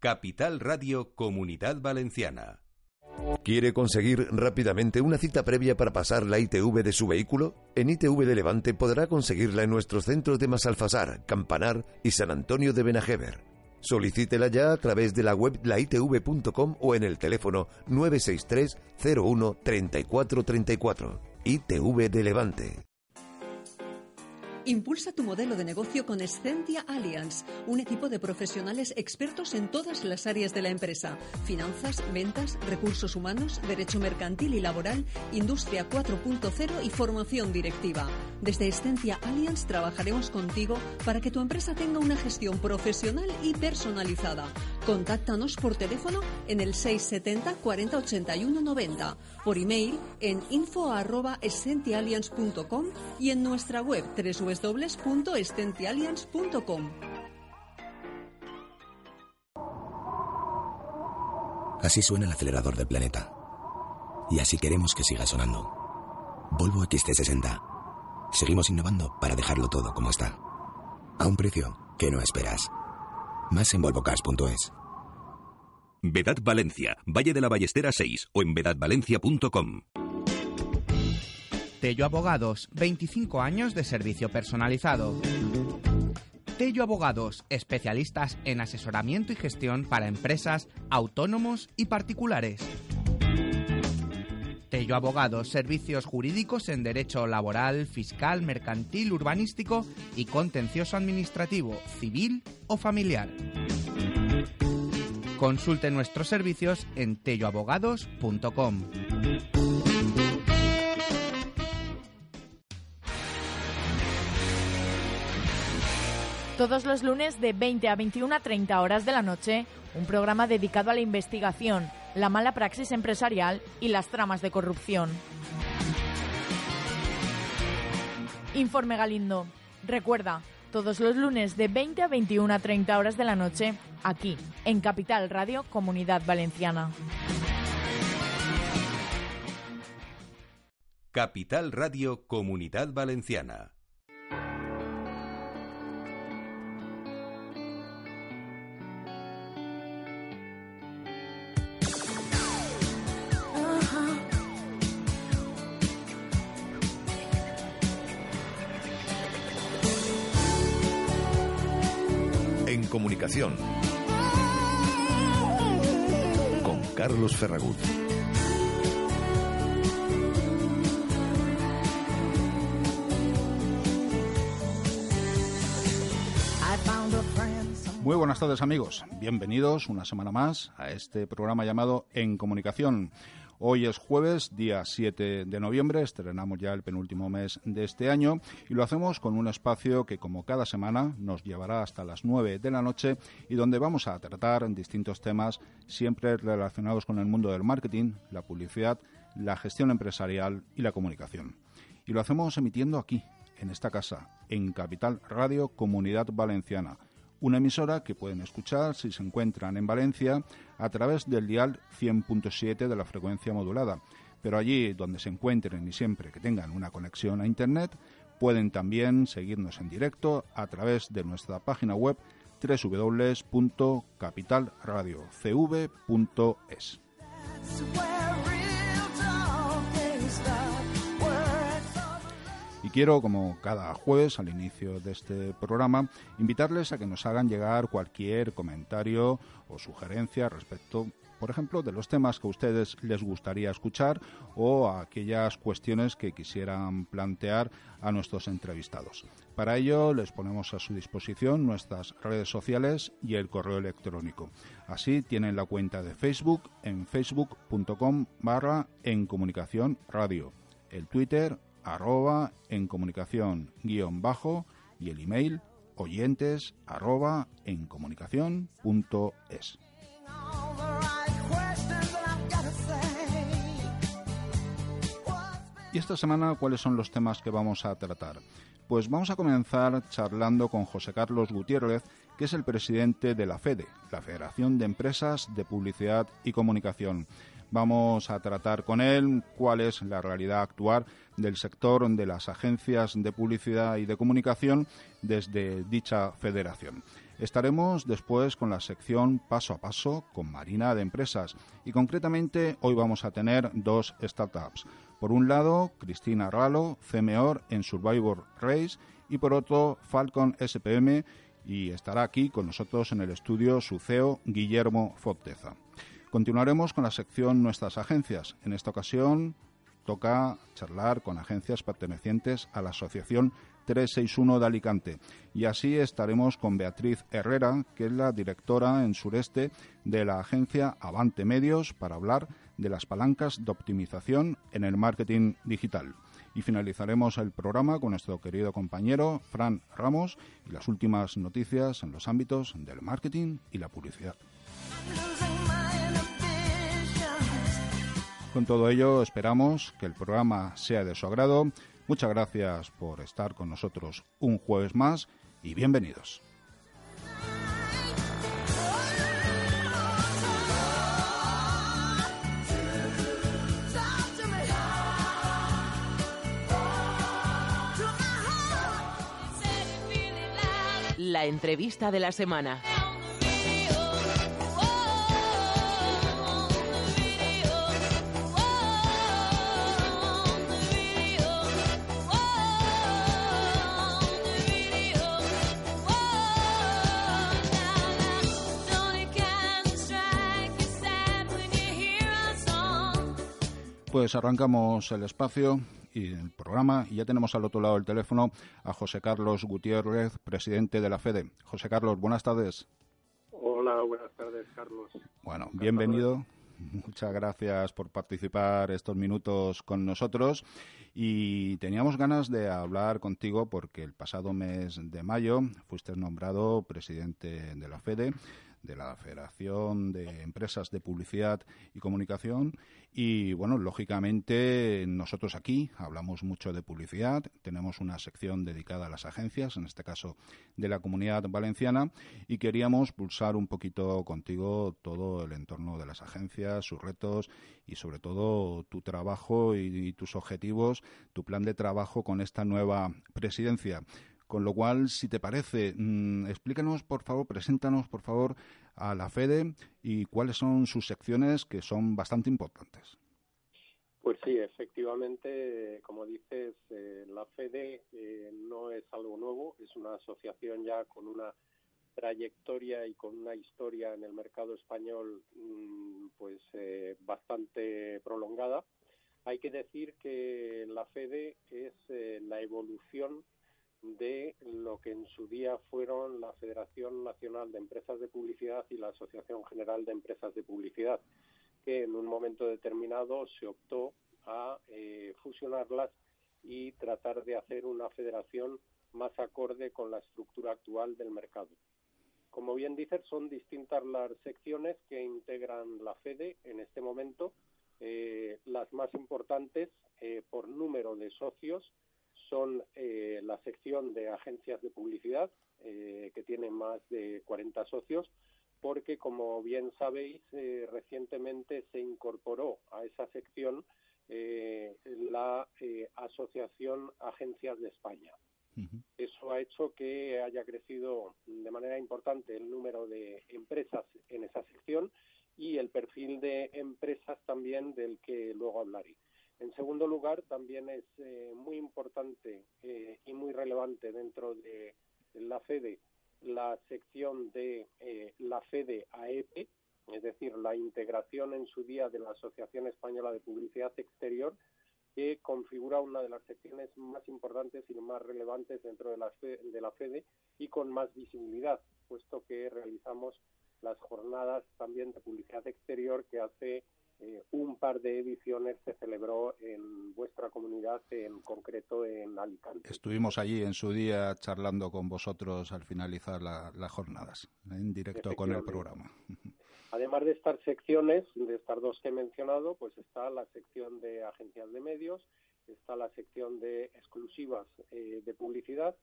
Capital Radio Comunidad Valenciana. ¿Quiere conseguir rápidamente una cita previa para pasar la ITV de su vehículo? En ITV de Levante podrá conseguirla en nuestros centros de Masalfasar, Campanar y San Antonio de Benajever. Solicítela ya a través de la web laitv.com o en el teléfono 963 01 3434. ITV de Levante. Impulsa tu modelo de negocio con Escentia Alliance, un equipo de profesionales expertos en todas las áreas de la empresa: finanzas, ventas, recursos humanos, derecho mercantil y laboral, industria 4.0 y formación directiva. Desde Escentia Alliance trabajaremos contigo para que tu empresa tenga una gestión profesional y personalizada. Contáctanos por teléfono en el 670 40 81 90, por email en info@escentialliance.com y en nuestra web www www.estentialliance.com. Así suena el acelerador del planeta. Y así queremos que siga sonando. Volvo XT60. Seguimos innovando para dejarlo todo como está. A un precio que no esperas. Más en volvocars.es. Vedad Valencia, Valle de la Ballestera 6 o en vedadvalencia.com. Tello Abogados, 25 años de servicio personalizado. Tello Abogados, especialistas en asesoramiento y gestión para empresas, autónomos y particulares. Tello Abogados, servicios jurídicos en derecho laboral, fiscal, mercantil, urbanístico y contencioso administrativo, civil o familiar. Consulte nuestros servicios en telloabogados.com. Todos los lunes de 20 a 21 a 30 horas de la noche, un programa dedicado a la investigación, la mala praxis empresarial y las tramas de corrupción. Informe Galindo. Recuerda, todos los lunes de 20 a 21 a 30 horas de la noche, aquí, en Capital Radio Comunidad Valenciana. Capital Radio Comunidad Valenciana. Con Carlos Ferragut. Muy buenas tardes amigos, bienvenidos una semana más a este programa llamado En Comunicación. Hoy es jueves, día 7 de noviembre, estrenamos ya el penúltimo mes de este año y lo hacemos con un espacio que como cada semana nos llevará hasta las 9 de la noche y donde vamos a tratar distintos temas siempre relacionados con el mundo del marketing, la publicidad, la gestión empresarial y la comunicación. Y lo hacemos emitiendo aquí, en esta casa, en Capital Radio Comunidad Valenciana una emisora que pueden escuchar si se encuentran en Valencia a través del dial 100.7 de la frecuencia modulada. Pero allí donde se encuentren y siempre que tengan una conexión a Internet, pueden también seguirnos en directo a través de nuestra página web www.capitalradiocv.es. Y quiero, como cada jueves al inicio de este programa, invitarles a que nos hagan llegar cualquier comentario o sugerencia respecto, por ejemplo, de los temas que a ustedes les gustaría escuchar o aquellas cuestiones que quisieran plantear a nuestros entrevistados. Para ello les ponemos a su disposición nuestras redes sociales y el correo electrónico. Así tienen la cuenta de Facebook en facebook.com barra en comunicación radio, el Twitter arroba en comunicación guion bajo y el email oyentes arroba en comunicación punto es. ¿Y esta semana cuáles son los temas que vamos a tratar? Pues vamos a comenzar charlando con José Carlos Gutiérrez, que es el presidente de la FEDE, la Federación de Empresas de Publicidad y Comunicación. Vamos a tratar con él cuál es la realidad actual del sector de las agencias de publicidad y de comunicación desde dicha federación. Estaremos después con la sección paso a paso con Marina de Empresas y concretamente hoy vamos a tener dos startups. Por un lado, Cristina Ralo, CMOR en Survivor Race y por otro, Falcon SPM y estará aquí con nosotros en el estudio su CEO, Guillermo Fotteza. Continuaremos con la sección Nuestras agencias. En esta ocasión toca charlar con agencias pertenecientes a la Asociación 361 de Alicante. Y así estaremos con Beatriz Herrera, que es la directora en sureste de la agencia Avante Medios, para hablar de las palancas de optimización en el marketing digital. Y finalizaremos el programa con nuestro querido compañero Fran Ramos y las últimas noticias en los ámbitos del marketing y la publicidad. Con todo ello, esperamos que el programa sea de su agrado. Muchas gracias por estar con nosotros un jueves más y bienvenidos. La entrevista de la semana. Pues arrancamos el espacio y el programa y ya tenemos al otro lado del teléfono a José Carlos Gutiérrez, presidente de la FEDE. José Carlos, buenas tardes. Hola, buenas tardes, Carlos. Bueno, bienvenido. Muchas gracias por participar estos minutos con nosotros y teníamos ganas de hablar contigo porque el pasado mes de mayo fuiste nombrado presidente de la FEDE de la Federación de Empresas de Publicidad y Comunicación. Y bueno, lógicamente nosotros aquí hablamos mucho de publicidad, tenemos una sección dedicada a las agencias, en este caso de la comunidad valenciana, y queríamos pulsar un poquito contigo todo el entorno de las agencias, sus retos y sobre todo tu trabajo y, tus objetivos, tu plan de trabajo con esta nueva presidencia. Con lo cual, si te parece, mm, explícanos, por favor, preséntanos, por favor, a la FEDE y cuáles son sus secciones que son bastante importantes. Pues sí, efectivamente, como dices, eh, la FEDE eh, no es algo nuevo, es una asociación ya con una trayectoria y con una historia en el mercado español mm, pues eh, bastante prolongada. Hay que decir que la FEDE es la evolución de lo que en su día fueron la Federación Nacional de Empresas de Publicidad y la Asociación General de Empresas de Publicidad, que en un momento determinado se optó a eh, fusionarlas y tratar de hacer una federación más acorde con la estructura actual del mercado. Como bien dices, son distintas las secciones que integran la FEDE en este momento. Eh, las más importantes eh, por número de socios son eh, la sección de agencias de publicidad, eh, que tiene más de 40 socios, porque, como bien sabéis, eh, recientemente se incorporó a esa sección la Asociación Agencias de España. Eso ha hecho que haya crecido de manera importante el número de empresas en esa sección y el perfil de empresas también del que luego hablaré. En segundo lugar, también es eh, muy importante eh, y muy relevante dentro de la FEDE la sección de eh, la FEDE AEP, es decir, la integración en su día de la Asociación Española de Publicidad Exterior, que configura una de las secciones más importantes y más relevantes dentro de la, de la FEDE y con más visibilidad, puesto que realizamos las jornadas también de publicidad exterior que hace eh, un par de ediciones se celebró en vuestra comunidad, en concreto en Alicante. Estuvimos allí en su día charlando con vosotros al finalizar las jornadas, en directo con el programa. Además de estas secciones, de estas dos que he mencionado, pues está la sección de agencias de medios, está la sección de exclusivas eh, de publicidad,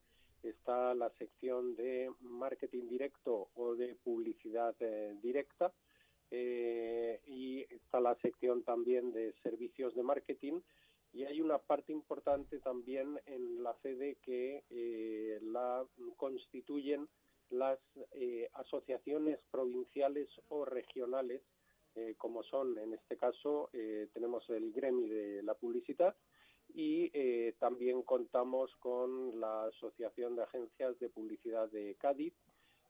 está la sección de marketing directo o de publicidad eh, directa, eh, y está la sección también de servicios de marketing. Y hay una parte importante también en la sede que eh, la constituyen las eh, asociaciones provinciales o regionales, eh, como son en este caso eh, tenemos el gremi de la publicidad y también contamos con la Asociación de Agencias de Publicidad de Cádiz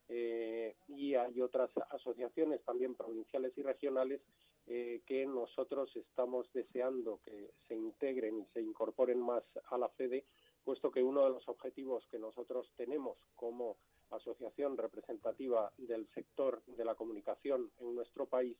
y hay otras asociaciones también provinciales y regionales que nosotros estamos deseando que se integren y se incorporen más a la FEDE, puesto que uno de los objetivos que nosotros tenemos como asociación representativa del sector de la comunicación en nuestro país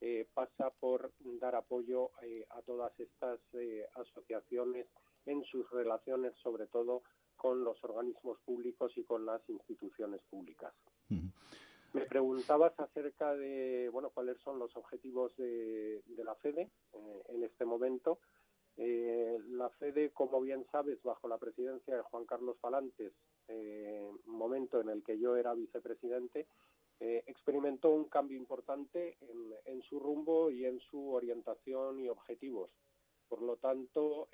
eh, pasa por dar apoyo eh, a todas estas eh, asociaciones en sus relaciones, sobre todo con los organismos públicos y con las instituciones públicas. Me preguntabas acerca de bueno cuáles son los objetivos de, la FEDE en este momento. Eh, la FEDE, como bien sabes, bajo la presidencia de Juan Carlos Palantes, eh, momento en el que yo era vicepresidente, eh, experimentó un cambio importante en, su rumbo y en su orientación y objetivos. Por lo tanto,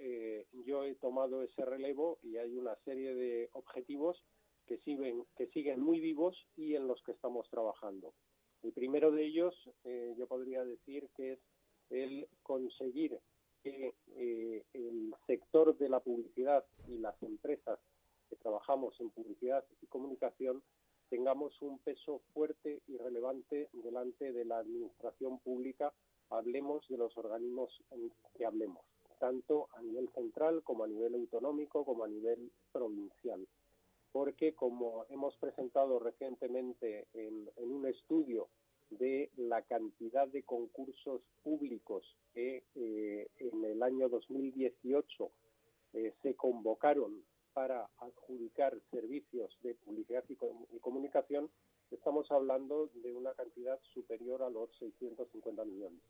yo he tomado ese relevo y hay una serie de objetivos que siguen, que siguen muy vivos y en los que estamos trabajando. El primero de ellos, yo podría decir que es el conseguir que eh, el sector de la publicidad y las empresas que trabajamos en publicidad y comunicación tengamos un peso fuerte y relevante delante de la administración pública, hablemos de los organismos que hablemos, tanto a nivel central como a nivel autonómico como a nivel provincial. Porque como hemos presentado recientemente en, un estudio de la cantidad de concursos públicos que eh, en el año 2018 eh, se convocaron para adjudicar servicios de publicidad y, comunicación, estamos hablando de una cantidad superior a los 650 millones.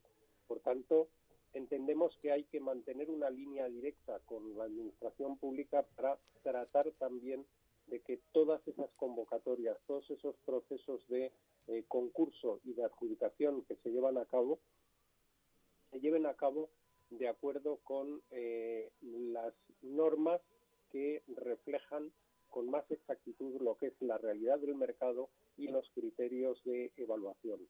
Por tanto, entendemos que hay que mantener una línea directa con la administración pública para tratar también de que todas esas convocatorias, todos esos procesos de eh, concurso y de adjudicación que se llevan a cabo se lleven a cabo de acuerdo con eh, las normas que reflejan con más exactitud lo que es la realidad del mercado y los criterios de evaluación.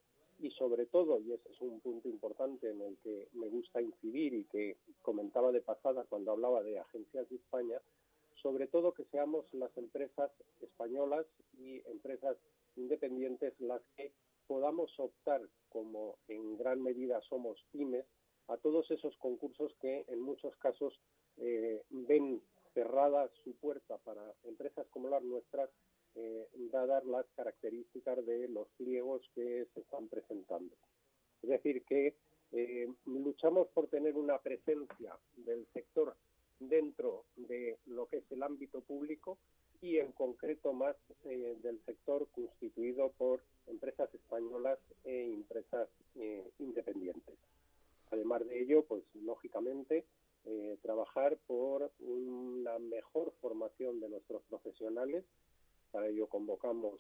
Y sobre todo, y ese es un punto importante en el que me gusta incidir y que comentaba de pasada cuando hablaba de agencias de España, sobre todo que seamos las empresas españolas y empresas independientes las que podamos optar, como en gran medida somos pymes, a todos esos concursos que en muchos casos eh, ven cerrada su puerta para empresas como las nuestras, eh, dadas las características de los pliegos que se están presentando. Es decir, que eh, luchamos por tener una presencia del sector dentro de lo que es el ámbito público y en concreto más eh, del sector constituido por empresas españolas e empresas eh, independientes. Además de ello, pues lógicamente eh, trabajar por una mejor formación de nuestros profesionales. Para ello convocamos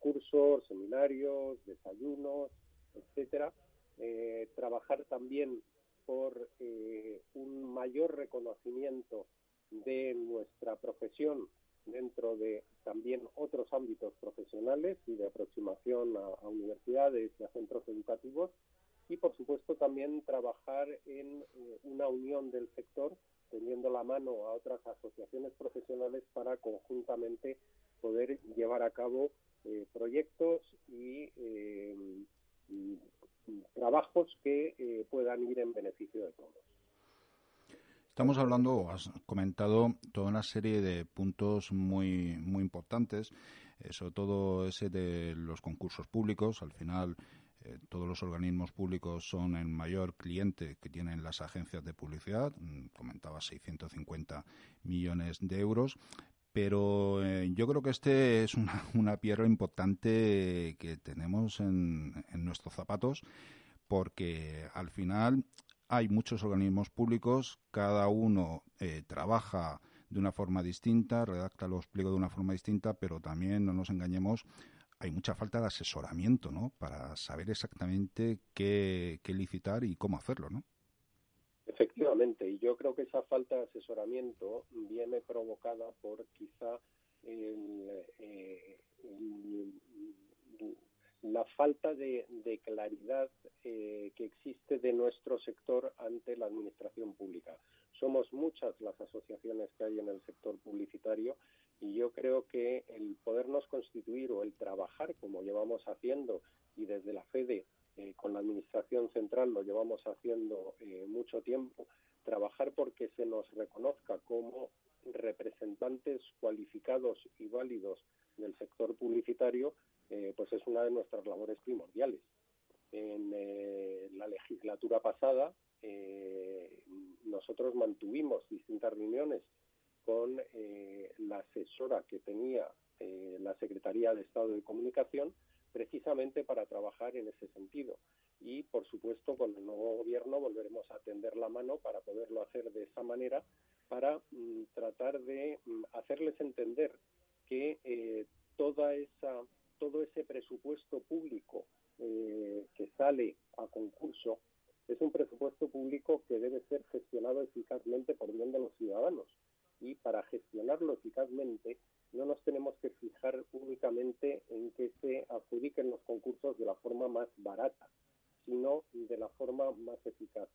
cursos, seminarios, desayunos, etcétera. trabajar también por un mayor reconocimiento de nuestra profesión dentro de también otros ámbitos profesionales y de aproximación a, universidades y a centros educativos. Y por supuesto también trabajar en eh, una unión del sector teniendo la mano a otras asociaciones profesionales para conjuntamente poder llevar a cabo eh, proyectos y, eh, y, trabajos que puedan ir en beneficio de todos. Estamos hablando, has comentado toda una serie de puntos muy, muy importantes, eh, sobre todo ese de los concursos públicos. Al final, eh, todos los organismos públicos son el mayor cliente que tienen las agencias de publicidad. Mm, comentaba 650 millones de euros. Pero eh, yo creo que este es una, una piedra importante que tenemos en, nuestros zapatos porque al final hay muchos organismos públicos, cada uno eh, trabaja de una forma distinta, redacta los pliegos de una forma distinta, pero también, no nos engañemos, hay mucha falta de asesoramiento, ¿no? Para saber exactamente qué, qué licitar y cómo hacerlo, ¿no? Efectivamente, y yo creo que esa falta de asesoramiento viene provocada por quizá la falta de, claridad que existe de nuestro sector ante la administración pública. Somos muchas las asociaciones que hay en el sector publicitario y yo creo que el podernos constituir o el trabajar como llevamos haciendo y desde la FEDE eh, con la Administración Central lo llevamos haciendo eh, mucho tiempo, trabajar porque se nos reconozca como representantes cualificados y válidos del sector publicitario, eh, pues es una de nuestras labores primordiales. En la legislatura pasada nosotros mantuvimos distintas reuniones con la asesora que tenía la Secretaría de Estado de Comunicación precisamente para trabajar en ese sentido. Y, por supuesto, con el nuevo gobierno volveremos a tender la mano para poderlo hacer de esa manera, para mm, tratar de mm, hacerles entender que eh, toda esa, todo ese presupuesto público eh, que sale a concurso es un presupuesto público que debe ser gestionado eficazmente por bien de los ciudadanos. Y para gestionarlo eficazmente no nos tenemos que fijar únicamente en que se adjudiquen los concursos de la forma más barata, sino de la forma más eficaz.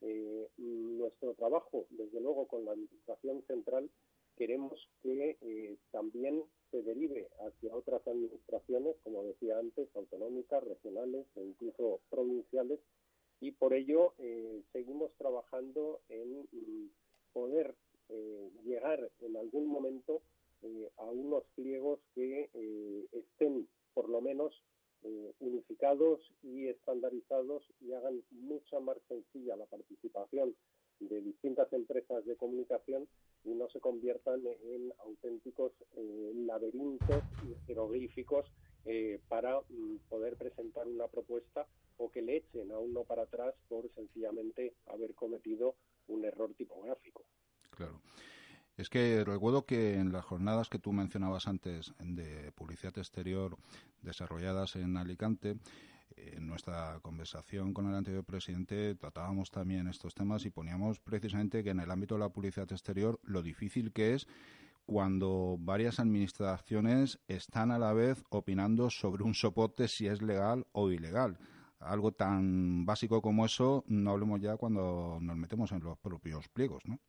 Eh, nuestro trabajo, desde luego, con la Administración Central, queremos que eh, también se derive hacia otras administraciones, como decía antes, autonómicas, regionales e incluso provinciales, y por ello eh, seguimos trabajando en mm, poder llegar en algún momento eh, a unos pliegos que eh, estén por lo menos eh, unificados y estandarizados y hagan mucha más sencilla la participación de distintas empresas de comunicación y no se conviertan en auténticos laberintos jeroglíficos para mm, poder presentar una propuesta o que le echen a uno para atrás por sencillamente haber cometido un error tipográfico. Claro. Es que recuerdo que en las jornadas que tú mencionabas antes de publicidad exterior desarrolladas en Alicante, en nuestra conversación con el anterior presidente tratábamos también estos temas y poníamos precisamente que en el ámbito de la publicidad exterior lo difícil que es cuando varias administraciones están a la vez opinando sobre un soporte si es legal o ilegal. Algo tan básico como eso, no hablemos ya cuando nos metemos en los propios pliegos, ¿no?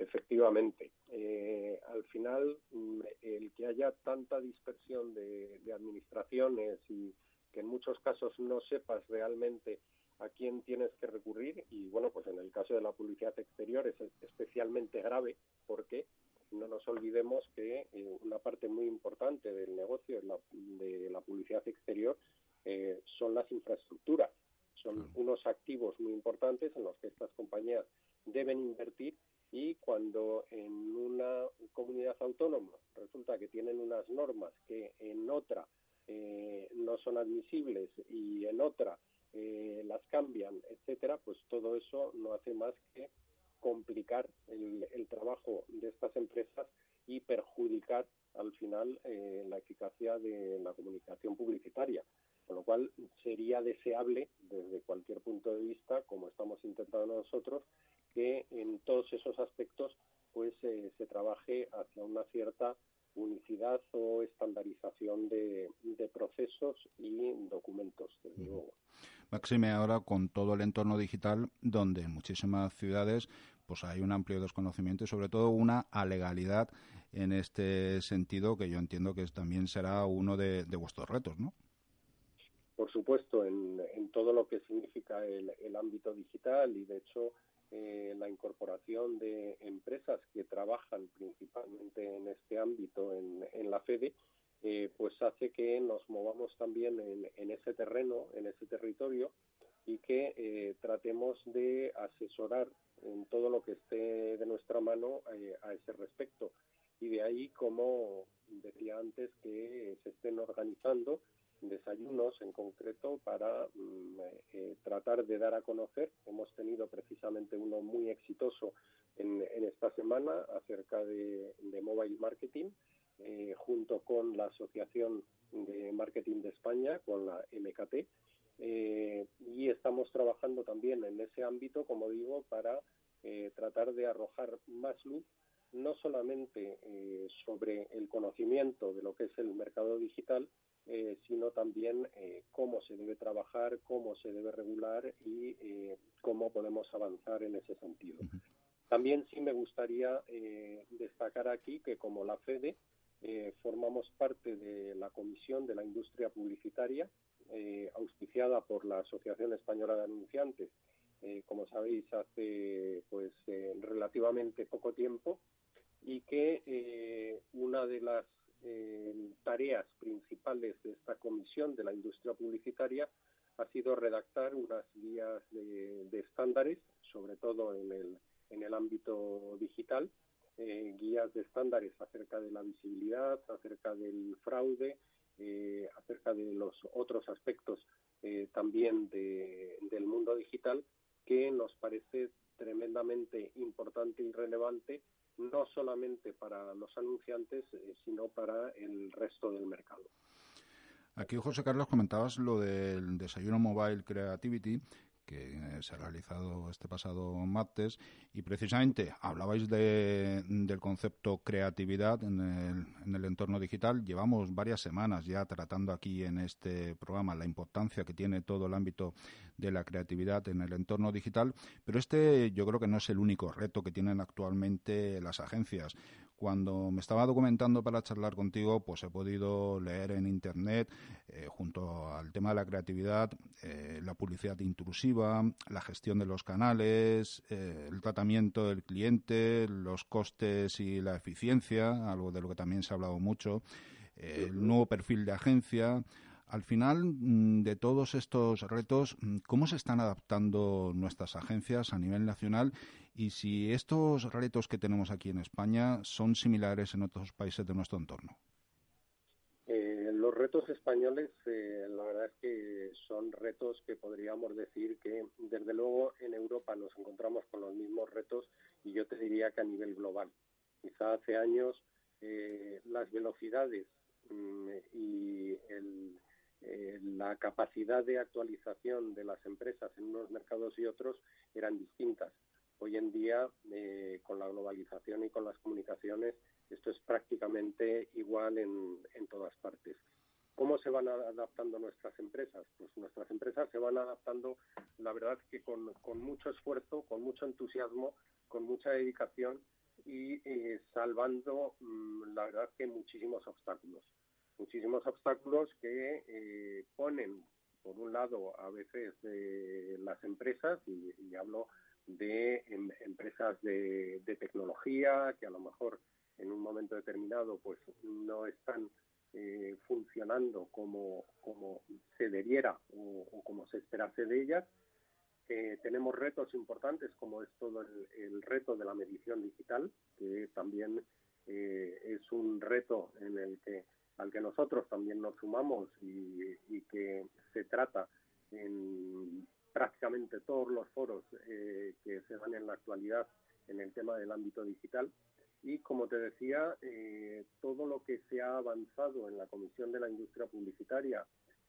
Efectivamente. Eh, al final, mm, el que haya tanta dispersión de, administraciones y que en muchos casos no sepas realmente a quién tienes que recurrir y bueno, pues en el caso de la publicidad exterior es especialmente grave porque no nos olvidemos que eh, una parte muy importante del negocio de la, publicidad exterior eh, son las infraestructuras, son unos activos muy importantes en los que estas compañías deben invertir y cuando en una comunidad autónoma resulta que tienen unas normas que en otra eh, no son admisibles y en otra eh, las cambian, etcétera, pues todo eso no hace más que complicar el, trabajo de estas empresas y perjudicar al final eh, la eficacia de la comunicación publicitaria. Con lo cual sería deseable, desde cualquier punto de vista, como estamos intentando nosotros, que en todos esos aspectos pues eh, se trabaje hacia una cierta unicidad o estandarización de, procesos y documentos, desde luego. Máxime ahora con todo el entorno digital, donde en muchísimas ciudades pues hay un amplio desconocimiento y sobre todo una alegalidad en este sentido que yo entiendo que también será uno de, vuestros retos, ¿no? Por supuesto, en, todo lo que significa el, el ámbito digital y de hecho eh, la incorporación de empresas que trabajan principalmente en este ámbito en, la FEDE, eh, pues hace que nos movamos también en, ese terreno, en ese territorio y que eh, tratemos de asesorar en todo lo que esté de nuestra mano a ese respecto. Y de ahí, como decía antes, que se estén organizando desayunos en concreto para mm, eh, tratar de dar a conocer. Hemos tenido precisamente uno muy exitoso en, esta semana acerca de, mobile marketing, eh, junto con la Asociación de Marketing de España, con la MKT. Eh, y estamos trabajando también en ese ámbito, como digo, para tratar de arrojar más luz no solamente sobre el conocimiento de lo que es el mercado digital, eh, sino también eh, cómo se debe trabajar, cómo se debe regular y cómo podemos avanzar en ese sentido. También sí me gustaría destacar aquí que como la FEDE formamos parte de la Comisión de la Industria Publicitaria, auspiciada por la Asociación Española de Anunciantes, como sabéis, hace pues relativamente poco tiempo y que eh, una de las eh, tareas principales de esta comisión de la industria publicitaria ha sido redactar unas guías de, estándares, sobre todo en el, en el ámbito digital, eh, guías de estándares acerca de la visibilidad, acerca del fraude, acerca de los otros aspectos también del mundo digital que nos parece tremendamente importante y relevante no solamente para los anunciantes, eh, sino para el resto del mercado. Aquí, José Carlos, comentabas lo del desayuno Mobile Creativity, que eh, se ha realizado este pasado martes y precisamente hablabais de, del concepto creatividad en el, en el entorno digital. Llevamos varias semanas ya tratando aquí en este programa la importancia que tiene todo el ámbito de la creatividad en el entorno digital, pero este yo creo que no es el único reto que tienen actualmente las agencias. Cuando me estaba documentando para charlar contigo, pues he podido leer en Internet, eh, junto al tema de la creatividad, eh, la publicidad intrusiva, la gestión de los canales, eh, el tratamiento del cliente, los costes y la eficiencia, algo de lo que también se ha hablado mucho, el nuevo perfil de agencia. Al final mm, de todos estos retos, mm, ¿cómo se están adaptando nuestras agencias a nivel nacional y si estos retos que tenemos aquí en España son similares en otros países de nuestro entorno? Eh, los retos españoles, eh, la verdad es que son retos que podríamos decir que, desde luego, en Europa nos encontramos con los mismos retos y yo te diría que a nivel global. Quizá hace años eh, las velocidades mm, y la capacidad de actualización de las empresas en unos mercados y otros eran distintas. Hoy en día, eh, con la globalización y con las comunicaciones, esto es prácticamente igual en, todas partes. ¿Cómo se van adaptando nuestras empresas? Pues nuestras empresas se van adaptando, la verdad, que con, mucho esfuerzo, con mucho entusiasmo, con mucha dedicación y eh, salvando, mm, la verdad, que muchísimos obstáculos muchísimos obstáculos que eh, ponen, por un lado, a veces las empresas, y, hablo de em, empresas de, tecnología que a lo mejor en un momento determinado pues no están eh, funcionando como, como se debiera o, como se esperase de ellas. Eh, tenemos retos importantes como es todo el, reto de la medición digital, que también es un reto en el que al que nosotros también nos sumamos y, que se trata en prácticamente todos los foros eh, que se dan en la actualidad en el tema del ámbito digital. Y como te decía, eh, todo lo que se ha avanzado en la Comisión de la Industria Publicitaria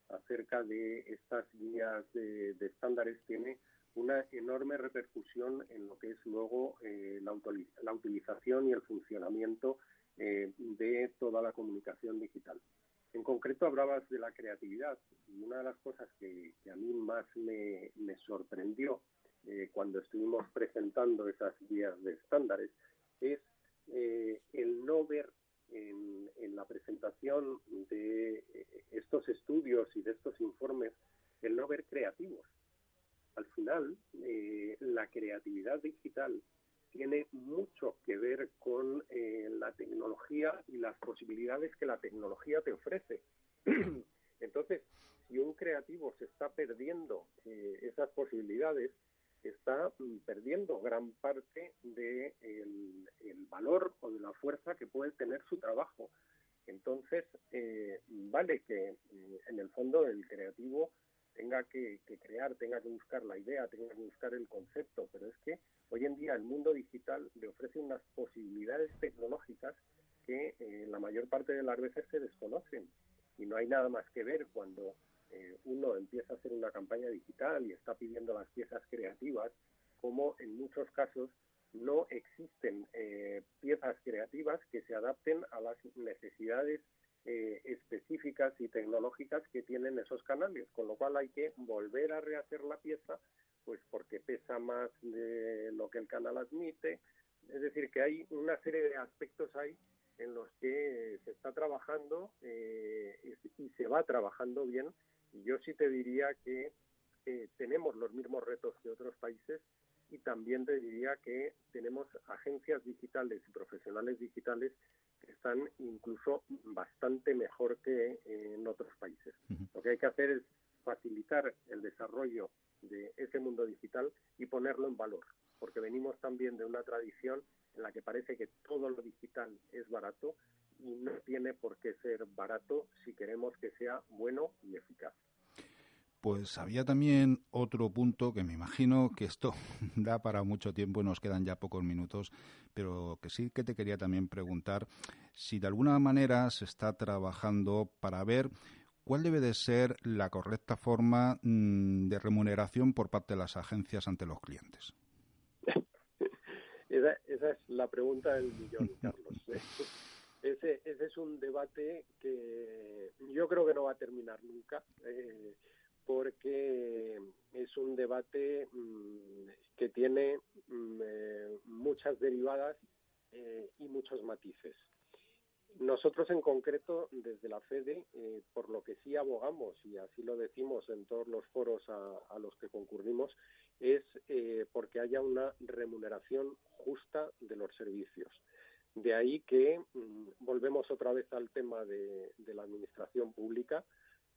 acerca de estas guías de, estándares tiene una enorme repercusión en lo que es luego eh, la, utilización y el funcionamiento eh, de toda la comunicación digital. En concreto hablabas de la creatividad y una de las cosas que, a mí más me, sorprendió eh, cuando estuvimos presentando esas guías de estándares es eh, el no ver en, la presentación de estos estudios y de estos informes el no ver creativos. Al final, la creatividad digital tiene mucho que ver con eh, la tecnología y las posibilidades que la tecnología te ofrece. Entonces, si un creativo se está perdiendo eh, esas posibilidades, está mm, perdiendo gran parte del de el valor o de la fuerza que puede tener su trabajo. Entonces, eh, vale que en el fondo el creativo tenga que, crear, tenga que buscar la idea, tenga que buscar el concepto, pero es que hoy en día el mundo digital le ofrece unas posibilidades tecnológicas que eh, la mayor parte de las veces se desconocen y no hay nada más que ver cuando eh, uno empieza a hacer una campaña digital y está pidiendo las piezas creativas, como en muchos casos no existen eh, piezas creativas que se adapten a las necesidades eh, específicas y tecnológicas que tienen esos canales, con lo cual hay que volver a rehacer la pieza, pues porque pesa más de lo que el canal admite. Es decir, que hay una serie de aspectos ahí en los que se está trabajando eh, y se va trabajando bien. Yo sí te diría que tenemos los mismos retos que otros países y también te diría que tenemos agencias digitales y profesionales digitales que están incluso bastante mejor que en otros países. Lo que hay que hacer es facilitar el desarrollo de ese mundo digital y ponerlo en valor, porque venimos también de una tradición en la que parece que todo lo digital es barato y no tiene por qué ser barato si queremos que sea bueno y eficaz. Pues había también otro punto que me imagino que esto da para mucho tiempo y nos quedan ya pocos minutos, pero que sí que te quería también preguntar si de alguna manera se está trabajando para ver cuál debe de ser la correcta forma mm, de remuneración por parte de las agencias ante los clientes. Esa, es la pregunta del millón, Carlos. Ese, ese es un debate que yo creo que no va a terminar nunca. Eh, porque es un debate mm, que tiene mm, eh, muchas derivadas eh, y muchos matices. Nosotros en concreto, desde la FEDE, eh, por lo que sí abogamos, y así lo decimos en todos los foros a, los que concurrimos, es porque haya una remuneración justa de los servicios. De ahí que mm, volvemos otra vez al tema de la administración pública,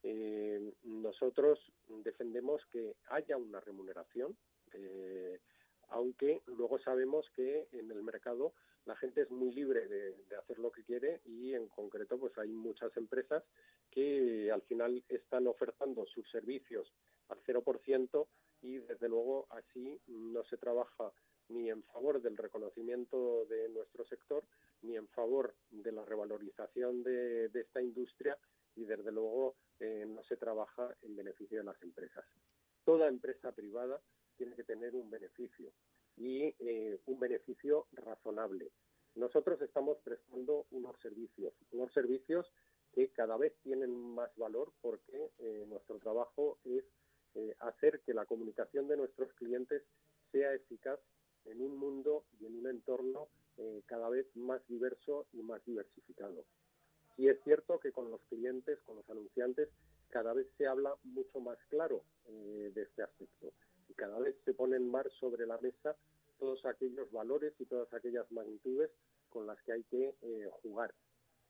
eh, nosotros defendemos que haya una remuneración, eh, aunque luego sabemos que en el mercado la gente es muy libre de, hacer lo que quiere y en concreto pues hay muchas empresas que al final están ofertando sus servicios al 0% y desde luego así no se trabaja ni en favor del reconocimiento de nuestro sector ni en favor de la revalorización de esta industria y desde luego eh, no se trabaja en beneficio de las empresas. Toda empresa privada tiene que tener un beneficio y eh, un beneficio razonable. Nosotros estamos prestando unos servicios, unos servicios que cada vez tienen más valor porque eh, nuestro trabajo es hacer que la comunicación de nuestros clientes sea eficaz en un mundo y en un entorno cada vez más diverso y más diversificado. Y es cierto que con los clientes, con los anunciantes, cada vez se habla mucho más claro eh, de este aspecto y cada vez se ponen más sobre la mesa todos aquellos valores y todas aquellas magnitudes con las que hay que eh, jugar.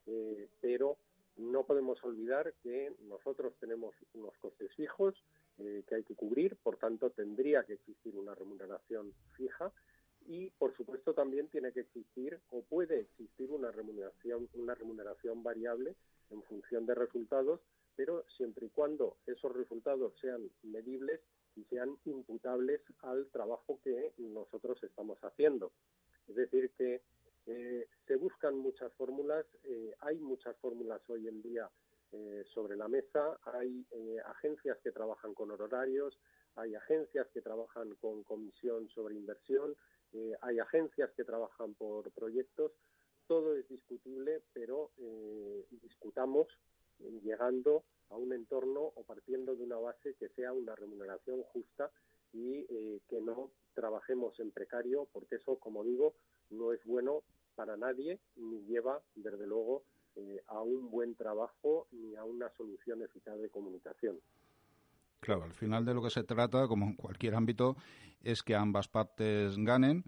Eh, pero no podemos olvidar que nosotros tenemos unos costes fijos que hay que cubrir, por tanto tendría que existir una remuneración fija y por supuesto también tiene que existir o puede existir una remuneración una remuneración variable en función de resultados pero siempre y cuando esos resultados sean medibles y sean imputables al trabajo que nosotros estamos haciendo. Es decir que eh, se buscan muchas fórmulas eh, hay muchas fórmulas hoy en día eh, sobre la mesa hay agencias que trabajan con horarios hay agencias que trabajan con comisión sobre inversión eh, hay agencias que trabajan por proyectos, todo es discutible, pero eh, discutamos llegando a un entorno o partiendo de una base que sea una remuneración justa y eh, que no trabajemos en precario, porque eso, como digo, no es bueno para nadie ni lleva, desde luego, a un buen trabajo ni a una solución eficaz de comunicación. Claro, al final de lo que se trata, como en cualquier ámbito, es que ambas partes ganen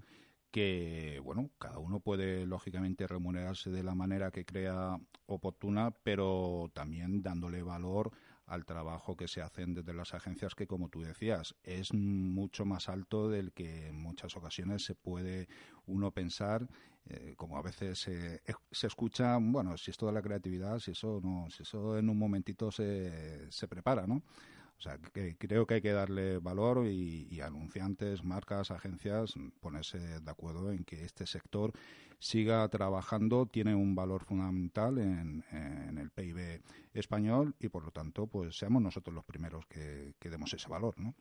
que, bueno, cada uno puede lógicamente remunerarse de la manera que crea oportuna, pero también dándole valor al trabajo que se hacen desde las agencias que, como tú decías, es mucho más alto del que en muchas ocasiones se puede uno pensar, eh, como a veces se, escucha, bueno, si es toda la creatividad, si eso no, si eso en un momentito se, se prepara, ¿no? O sea, que creo que hay que darle valor y, anunciantes, marcas, agencias, ponerse de acuerdo en que este sector siga trabajando, tiene un valor fundamental en, el PIB español y por lo tanto, pues seamos nosotros los primeros que, que demos ese valor, ¿no?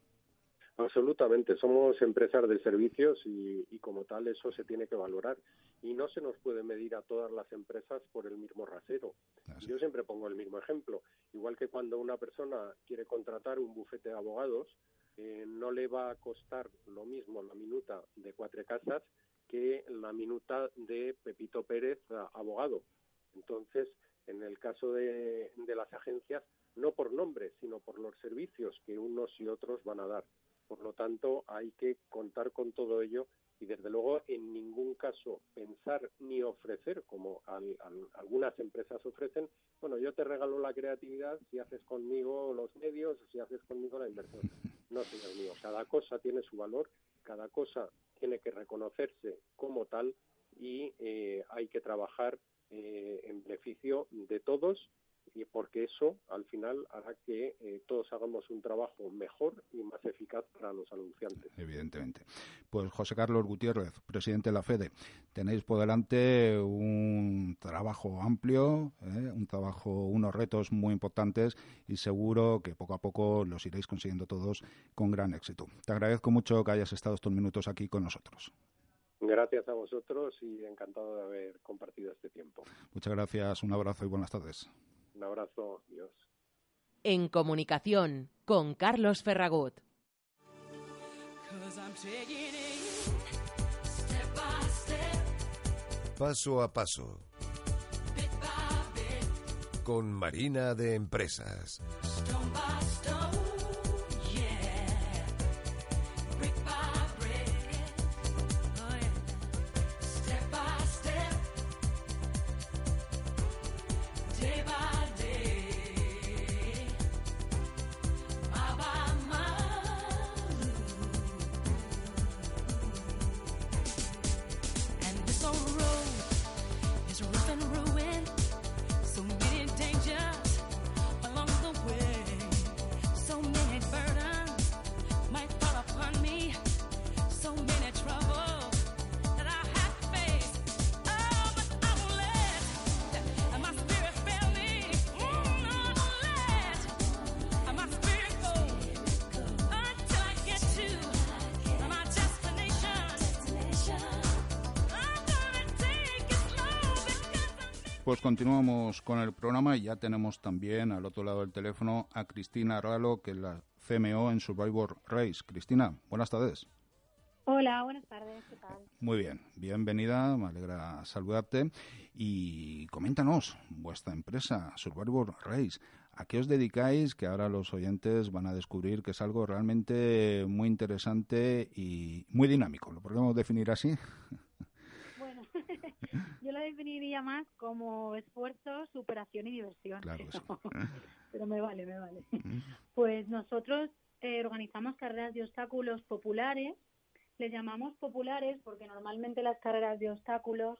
Absolutamente, somos empresas de servicios y, como tal eso se tiene que valorar y no se nos puede medir a todas las empresas por el mismo rasero. Yo siempre pongo el mismo ejemplo, igual que cuando una persona quiere contratar un bufete de abogados, eh, no le va a costar lo mismo la minuta de Cuatro Casas que la minuta de Pepito Pérez, abogado. Entonces, en el caso de, de las agencias, no por nombre, sino por los servicios que unos y otros van a dar. Por lo tanto, hay que contar con todo ello y, desde luego, en ningún caso pensar ni ofrecer, como algunas empresas ofrecen, bueno, yo te regalo la creatividad si haces conmigo los medios, si haces conmigo la inversión. No, señor mío, cada cosa tiene su valor, cada cosa tiene que reconocerse como tal y eh, hay que trabajar eh, en beneficio de todos y porque eso al final hará que eh, todos hagamos un trabajo mejor y más eficaz para los anunciantes. Evidentemente. Pues José Carlos Gutiérrez, presidente de la FEDE, tenéis por delante un trabajo amplio, ¿eh? un trabajo, unos retos muy importantes y seguro que poco a poco los iréis consiguiendo todos con gran éxito. Te agradezco mucho que hayas estado estos minutos aquí con nosotros. Gracias a vosotros y encantado de haber compartido este tiempo. Muchas gracias, un abrazo y buenas tardes. Un abrazo, Dios. En comunicación con Carlos Ferragut. Paso a paso. Con Marina de Empresas. Pues continuamos con el programa y ya tenemos también al otro lado del teléfono a Cristina Ralo, que es la CMO en Survivor Race. Cristina, buenas tardes. Hola, buenas tardes, ¿qué tal? Muy bien, bienvenida, me alegra saludarte. Y coméntanos, vuestra empresa, Survivor Race, ¿a qué os dedicáis? Que ahora los oyentes van a descubrir que es algo realmente muy interesante y muy dinámico. ¿Lo podemos definir así? Yo lo definiría más como esfuerzo, superación y diversión. Claro, pero, me vale, me vale. Pues nosotros eh, organizamos carreras de obstáculos populares. Les llamamos populares porque normalmente las carreras de obstáculos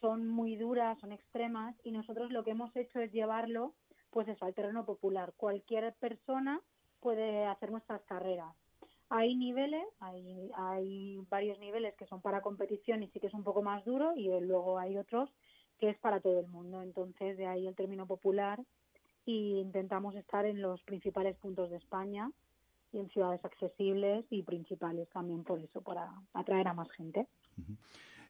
son muy duras, son extremas y nosotros lo que hemos hecho es llevarlo pues eso al terreno popular. Cualquier persona puede hacer nuestras carreras. Hay niveles, hay, hay varios niveles que son para competición y sí que es un poco más duro y luego hay otros que es para todo el mundo. Entonces, de ahí el término popular y intentamos estar en los principales puntos de España y en ciudades accesibles y principales también por eso, para atraer a más gente.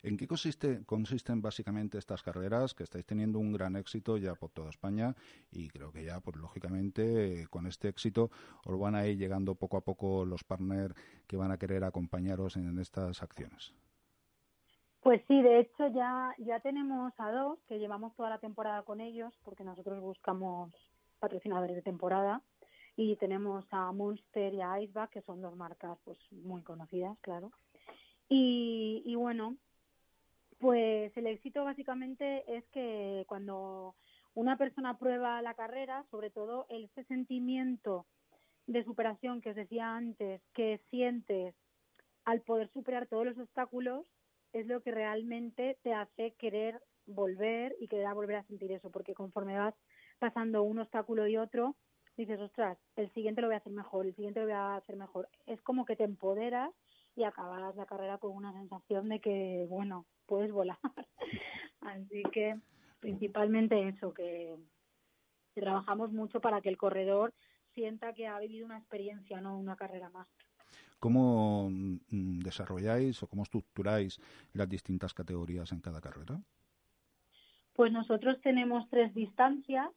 ¿En qué consiste, consisten básicamente estas carreras que estáis teniendo un gran éxito ya por toda España y creo que ya, pues lógicamente, con este éxito os van a ir llegando poco a poco los partners que van a querer acompañaros en estas acciones? Pues sí, de hecho ya, ya tenemos a dos que llevamos toda la temporada con ellos porque nosotros buscamos patrocinadores de temporada y tenemos a Monster y a Iceback que son dos marcas pues muy conocidas, claro. Y, y bueno, pues el éxito básicamente es que cuando una persona prueba la carrera, sobre todo ese sentimiento de superación que os decía antes, que sientes al poder superar todos los obstáculos, es lo que realmente te hace querer volver y querer volver a sentir eso, porque conforme vas pasando un obstáculo y otro, dices, ostras, el siguiente lo voy a hacer mejor, el siguiente lo voy a hacer mejor. Es como que te empoderas y acabas la carrera con una sensación de que, bueno, puedes volar. Así que principalmente eso, que, trabajamos mucho para que el corredor sienta que ha vivido una experiencia, no una carrera más. ¿Cómo mm, desarrolláis o cómo estructuráis las distintas categorías en cada carrera? Pues nosotros tenemos tres distancias,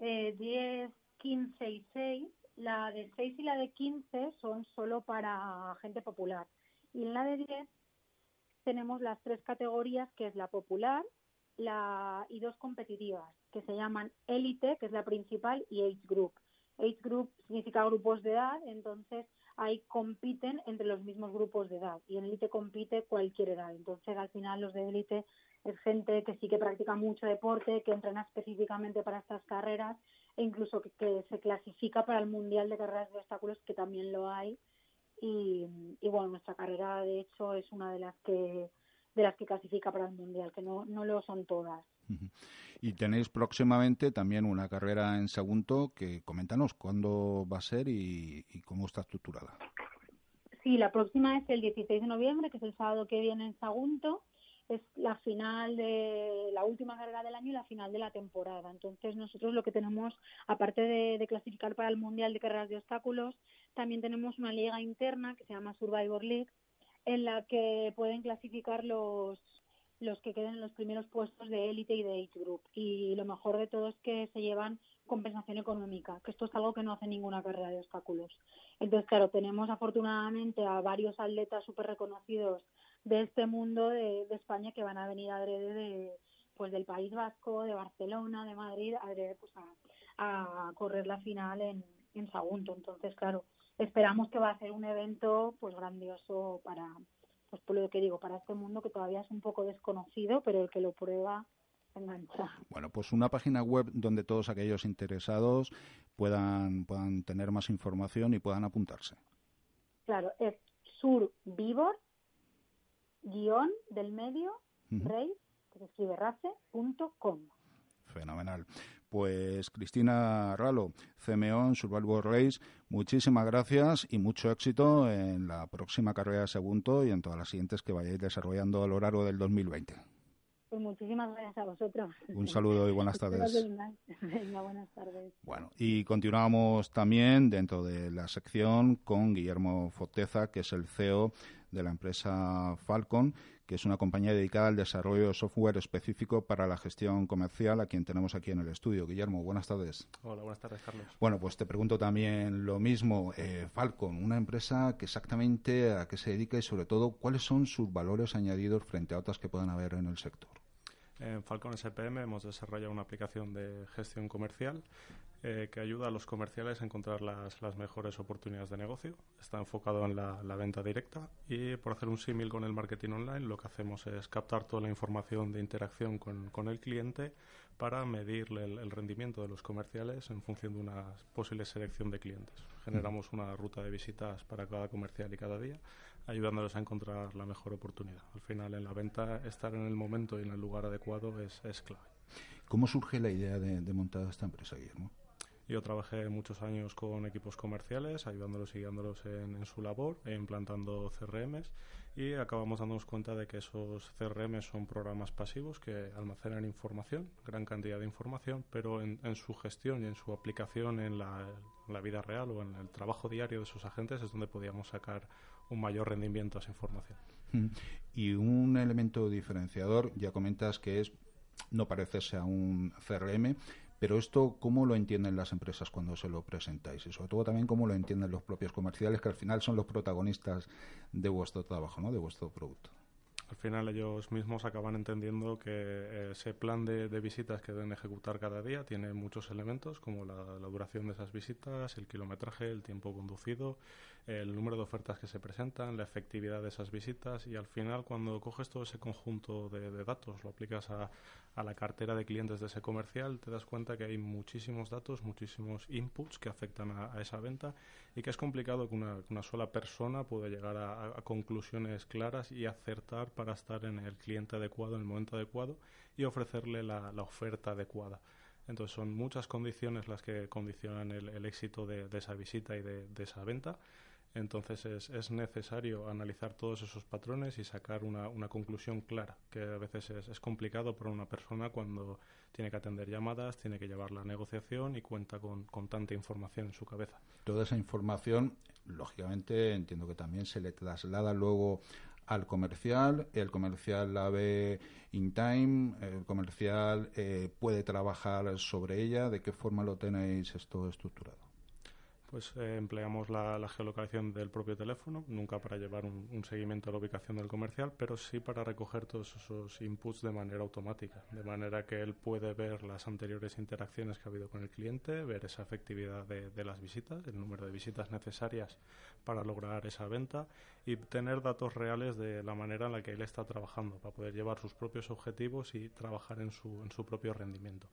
eh, 10, 15 y 6. La de 6 y la de 15 son solo para gente popular. Y en la de 10 tenemos las tres categorías, que es la popular la, y dos competitivas, que se llaman élite, que es la principal, y age group. Age group significa grupos de edad, entonces ahí compiten entre los mismos grupos de edad y en élite compite cualquier edad. Entonces al final los de élite es gente que sí que practica mucho deporte, que entrena específicamente para estas carreras e incluso que, se clasifica para el Mundial de Carreras de Obstáculos, que también lo hay. Y, y, bueno, nuestra carrera de hecho es una de las que de las que clasifica para el Mundial, que no, no lo son todas. Y tenéis próximamente también una carrera en Sagunto que coméntanos cuándo va a ser y, y, cómo está estructurada. Sí, la próxima es el 16 de noviembre, que es el sábado que viene en Sagunto es la final de la última carrera del año y la final de la temporada. Entonces nosotros lo que tenemos, aparte de, clasificar para el Mundial de Carreras de Obstáculos, también tenemos una liga interna que se llama Survivor League, en la que pueden clasificar los los que queden en los primeros puestos de élite y de age group. Y lo mejor de todo es que se llevan compensación económica, que esto es algo que no hace ninguna carrera de obstáculos. Entonces, claro, tenemos afortunadamente a varios atletas súper reconocidos de este mundo de, España que van a venir a de, pues del País Vasco, de Barcelona, de Madrid, a, pues a, correr la final en, en Sagunto. Entonces, claro, esperamos que va a ser un evento pues grandioso para, pues por lo que digo, para este mundo que todavía es un poco desconocido, pero el que lo prueba engancha. Bueno, pues una página web donde todos aquellos interesados puedan, puedan tener más información y puedan apuntarse. Claro, es survivor guion del medio, rey, que se escribe race.com. Fenomenal. Pues Cristina Ralo, CMO Survival Race, muchísimas gracias y mucho éxito en la próxima carrera de segundo y en todas las siguientes que vayáis desarrollando a lo largo del 2020. Pues muchísimas gracias a vosotros. Un saludo y buenas tardes. Venga, buenas tardes. Bueno, y continuamos también dentro de la sección con Guillermo Foteza, que es el CEO de la empresa Falcon, que es una compañía dedicada al desarrollo de software específico para la gestión comercial, a quien tenemos aquí en el estudio. Guillermo, buenas tardes. Hola, buenas tardes, Carlos. Bueno, pues te pregunto también lo mismo. Eh, Falcon, una empresa que exactamente a qué se dedica y sobre todo cuáles son sus valores añadidos frente a otras que puedan haber en el sector. En Falcon SPM hemos desarrollado una aplicación de gestión comercial eh, que ayuda a los comerciales a encontrar las, las, mejores oportunidades de negocio. Está enfocado en la, venta directa y por hacer un símil con el marketing online lo que hacemos es captar toda la información de interacción con, con el cliente para medir el, rendimiento de los comerciales en función de una posible selección de clientes. Generamos una ruta de visitas para cada comercial y cada día, ayudándoles a encontrar la mejor oportunidad. Al final, en la venta, estar en el momento y en el lugar adecuado es, es clave. ¿Cómo surge la idea de, de montar esta empresa, Guillermo? Yo trabajé muchos años con equipos comerciales, ayudándolos y guiándolos en, su labor, implantando CRMs y acabamos dándonos cuenta de que esos CRM son programas pasivos que almacenan información, gran cantidad de información, pero en, su gestión y en su aplicación en la, vida real o en el trabajo diario de sus agentes es donde podíamos sacar un mayor rendimiento a esa información. Y un elemento diferenciador, ya comentas que es no parecerse a un CRM, pero esto, ¿cómo lo entienden las empresas cuando se lo presentáis? Y sobre todo también, ¿cómo lo entienden los propios comerciales, que al final son los protagonistas de vuestro trabajo, ¿no? de vuestro producto? al final ellos mismos acaban entendiendo que eh, ese plan de, visitas que deben ejecutar cada día tiene muchos elementos como la, duración de esas visitas, el kilometraje, el tiempo conducido, el número de ofertas que se presentan, la efectividad de esas visitas y al final cuando coges todo ese conjunto de, datos, lo aplicas a, la cartera de clientes de ese comercial, te das cuenta que hay muchísimos datos, muchísimos inputs que afectan a, esa venta y que es complicado que una, sola persona pueda llegar a, a conclusiones claras y acertar para estar en el cliente adecuado, en el momento adecuado y ofrecerle la, oferta adecuada. Entonces son muchas condiciones las que condicionan el, éxito de, esa visita y de, esa venta. Entonces es, es, necesario analizar todos esos patrones y sacar una, conclusión clara, que a veces es, complicado para una persona cuando tiene que atender llamadas, tiene que llevar la negociación y cuenta con, con tanta información en su cabeza. Toda esa información lógicamente entiendo que también se le traslada luego al comercial, el comercial la ve in time, el comercial eh, puede trabajar sobre ella, ¿de qué forma lo tenéis esto estructurado? Pues eh, empleamos la, geolocalización del propio teléfono, nunca para llevar un, seguimiento a la ubicación del comercial, pero sí para recoger todos esos inputs de manera automática, de manera que él puede ver las anteriores interacciones que ha habido con el cliente, ver esa efectividad de, las visitas, el número de visitas necesarias para lograr esa venta y tener datos reales de la manera en la que él está trabajando, para poder llevar sus propios objetivos y trabajar en su propio rendimiento.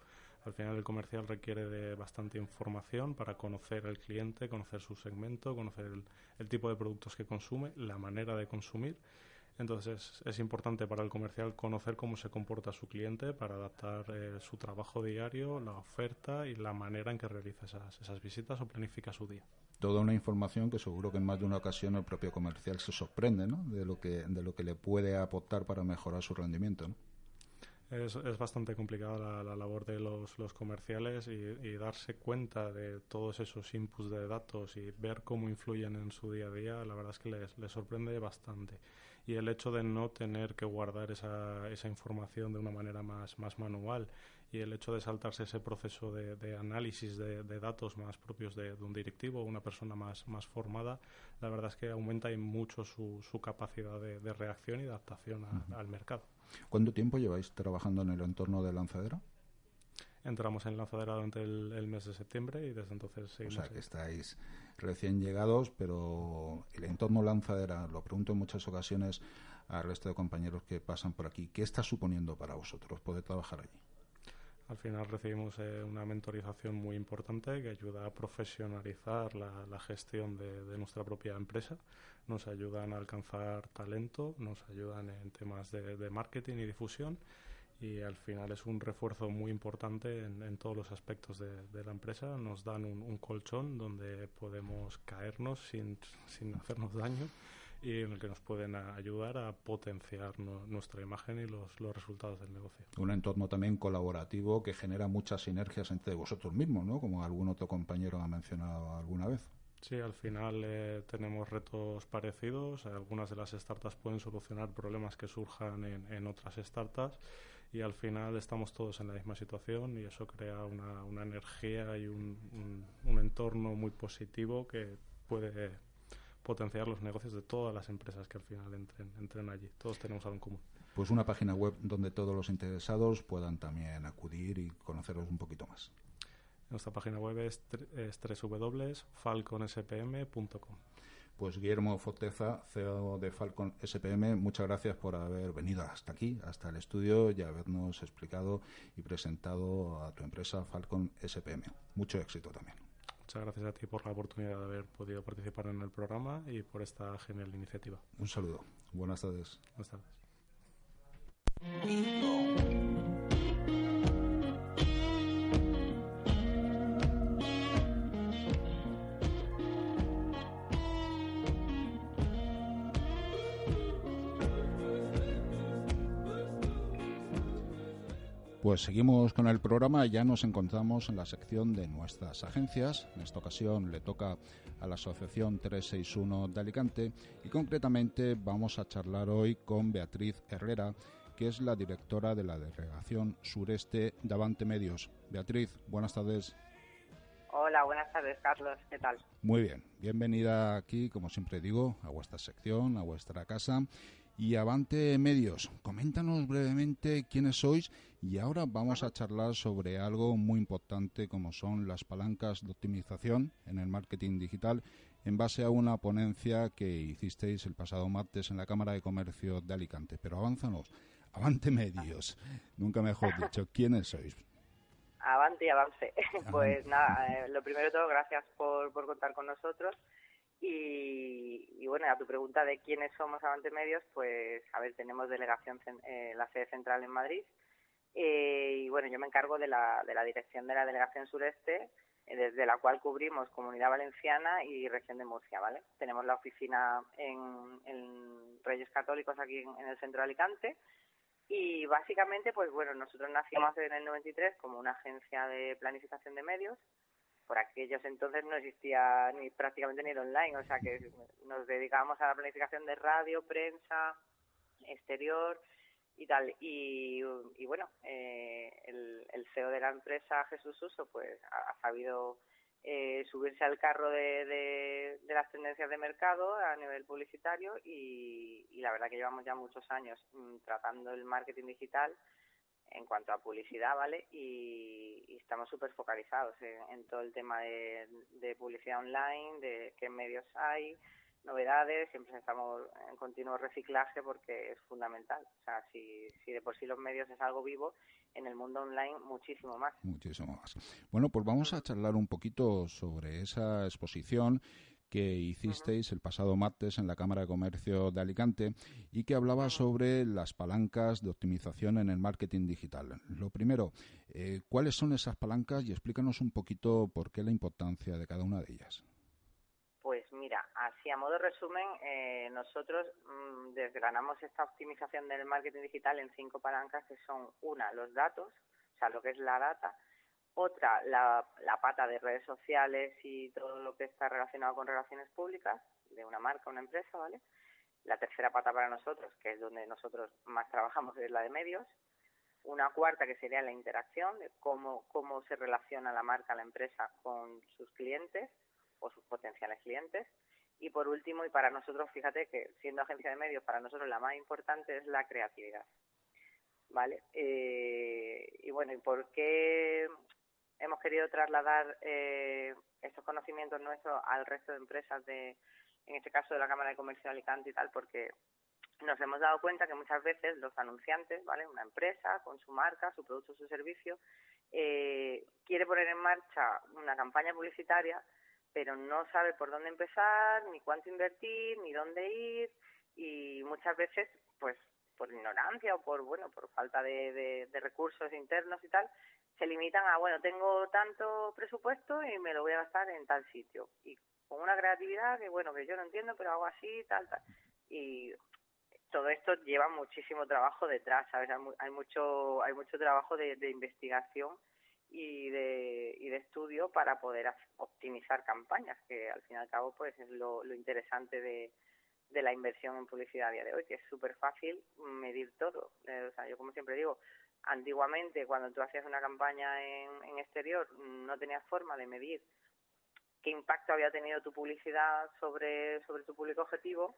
Al final el comercial requiere de bastante información para conocer al cliente, conocer su segmento, conocer el, tipo de productos que consume, la manera de consumir. Entonces es importante para el comercial conocer cómo se comporta su cliente para adaptar eh, su trabajo diario, la oferta y la manera en que realiza esas, esas visitas o planifica su día toda una información que seguro que en más de una ocasión el propio comercial se sorprende ¿no? de lo que de lo que le puede aportar para mejorar su rendimiento ¿no? Es, es bastante complicada la, labor de los, los comerciales y, darse cuenta de todos esos inputs de datos y ver cómo influyen en su día a día, la verdad es que les, les sorprende bastante. Y el hecho de no tener que guardar esa, esa información de una manera más, más manual y el hecho de saltarse ese proceso de, de análisis de, de, datos más propios de, un directivo o una persona más, más formada, la verdad es que aumenta mucho su, su capacidad de, reacción y de adaptación al mercado. ¿Cuánto tiempo lleváis trabajando en el entorno de lanzadera? Entramos en lanzadera durante el, mes de septiembre y desde entonces seguimos. O sea, que estáis recién llegados, pero el entorno lanzadera, lo pregunto en muchas ocasiones al resto de compañeros que pasan por aquí, ¿qué está suponiendo para vosotros poder trabajar allí? Al final recibimos eh, una mentorización muy importante que ayuda a profesionalizar la, gestión de, nuestra propia empresa, nos ayudan a alcanzar talento, nos ayudan en temas de, marketing y difusión y al final es un refuerzo muy importante en, todos los aspectos de, la empresa. Nos dan un, colchón donde podemos caernos sin, sin hacernos daño y en el que nos pueden ayudar a potenciar nuestra imagen y los, los, resultados del negocio. Un entorno también colaborativo que genera muchas sinergias entre vosotros mismos, ¿no? Como algún otro compañero ha mencionado alguna vez. Sí, al final eh, tenemos retos parecidos. Algunas de las startups pueden solucionar problemas que surjan en, en otras startups y al final estamos todos en la misma situación y eso crea una, una energía y un, un, un entorno muy positivo que puede potenciar los negocios de todas las empresas que al final entren, entren allí. Todos tenemos algo en común. Pues una página web donde todos los interesados puedan también acudir y conoceros un poquito más. Nuestra página web es, es www.falconspm.com. Pues Guillermo Forteza, CEO de Falcon SPM, muchas gracias por haber venido hasta aquí, hasta el estudio y habernos explicado y presentado a tu empresa Falcon SPM. Mucho éxito también. Muchas gracias a ti por la oportunidad de haber podido participar en el programa y por esta genial iniciativa. Un saludo. Buenas tardes. Buenas tardes. Pues seguimos con el programa, ya nos encontramos en la sección de nuestras agencias. En esta ocasión le toca a la Asociación 361 de Alicante y concretamente vamos a charlar hoy con Beatriz Herrera, que es la directora de la Delegación Sureste de Avante Medios. Beatriz, buenas tardes. Hola, buenas tardes, Carlos. ¿Qué tal? Muy bien. Bienvenida aquí, como siempre digo, a vuestra sección, a vuestra casa y Avante Medios. Coméntanos brevemente quiénes sois y ahora vamos a charlar sobre algo muy importante como son las palancas de optimización en el marketing digital en base a una ponencia que hicisteis el pasado martes en la Cámara de Comercio de Alicante. Pero avánzanos, Avante Medios, nunca mejor dicho, ¿quiénes sois? Avante y avance. Pues nada, eh, lo primero de todo, gracias por, por contar con nosotros. Y, bueno, a tu pregunta de quiénes somos Avante Medios, pues a ver, tenemos delegación, eh, la sede central en Madrid. Eh, y bueno, yo me encargo de la, de la dirección de la delegación sureste, eh, desde la cual cubrimos Comunidad Valenciana y Región de Murcia, ¿vale? Tenemos la oficina en, Reyes Católicos aquí en, el centro de Alicante. Y básicamente, pues bueno, nosotros nacimos en el 93 como una agencia de planificación de medios por aquellos entonces no existía ni prácticamente ni el online, o sea que nos dedicábamos a la planificación de radio, prensa, exterior y tal. Y, bueno, eh, el, el, CEO de la empresa, Jesús Uso, pues ha, sabido eh, subirse al carro de, de, las tendencias de mercado a nivel publicitario y, y la verdad que llevamos ya muchos años mm, tratando el marketing digital en cuanto a publicidad, ¿vale? Y, estamos súper focalizados en, todo el tema de, de publicidad online, de qué medios hay, novedades, siempre estamos en continuo reciclaje porque es fundamental. O sea, si, si de por sí los medios es algo vivo, en el mundo online muchísimo más. Muchísimo más. Bueno, pues vamos a charlar un poquito sobre esa exposición que hicisteis el pasado martes en la Cámara de Comercio de Alicante y que hablaba sobre las palancas de optimización en el marketing digital. Lo primero, eh, ¿cuáles son esas palancas y explícanos un poquito por qué la importancia de cada una de ellas? Mira, así a modo resumen, eh, nosotros mmm, desgranamos esta optimización del marketing digital en cinco palancas que son una, los datos, o sea, lo que es la data, otra, la, la pata de redes sociales y todo lo que está relacionado con relaciones públicas de una marca, una empresa, ¿vale? La tercera pata para nosotros, que es donde nosotros más trabajamos, es la de medios. Una cuarta que sería la interacción, de cómo, cómo se relaciona la marca, la empresa con sus clientes o sus potenciales clientes. Y por último, y para nosotros, fíjate que siendo agencia de medios, para nosotros la más importante es la creatividad. ¿Vale? Eh, y bueno, ¿y por qué hemos querido trasladar eh, estos conocimientos nuestros al resto de empresas de, en este caso de la Cámara de Comercio de Alicante y tal? Porque nos hemos dado cuenta que muchas veces los anunciantes, ¿vale? Una empresa con su marca, su producto, su servicio, eh, quiere poner en marcha una campaña publicitaria pero no sabe por dónde empezar, ni cuánto invertir, ni dónde ir y muchas veces, pues por ignorancia o por bueno por falta de, de, recursos internos y tal, se limitan a bueno tengo tanto presupuesto y me lo voy a gastar en tal sitio y con una creatividad que bueno que yo no entiendo pero hago así tal tal y todo esto lleva muchísimo trabajo detrás, ¿sabes? Hay, mucho hay mucho trabajo de, investigación y de, y de estudio para poder optimizar campañas, que al fin y al cabo pues es lo, lo interesante de, de la inversión en publicidad a día de hoy, que es súper fácil medir todo. Eh, o sea, yo como siempre digo, antiguamente cuando tú hacías una campaña en, en exterior no tenías forma de medir qué impacto había tenido tu publicidad sobre, sobre tu público objetivo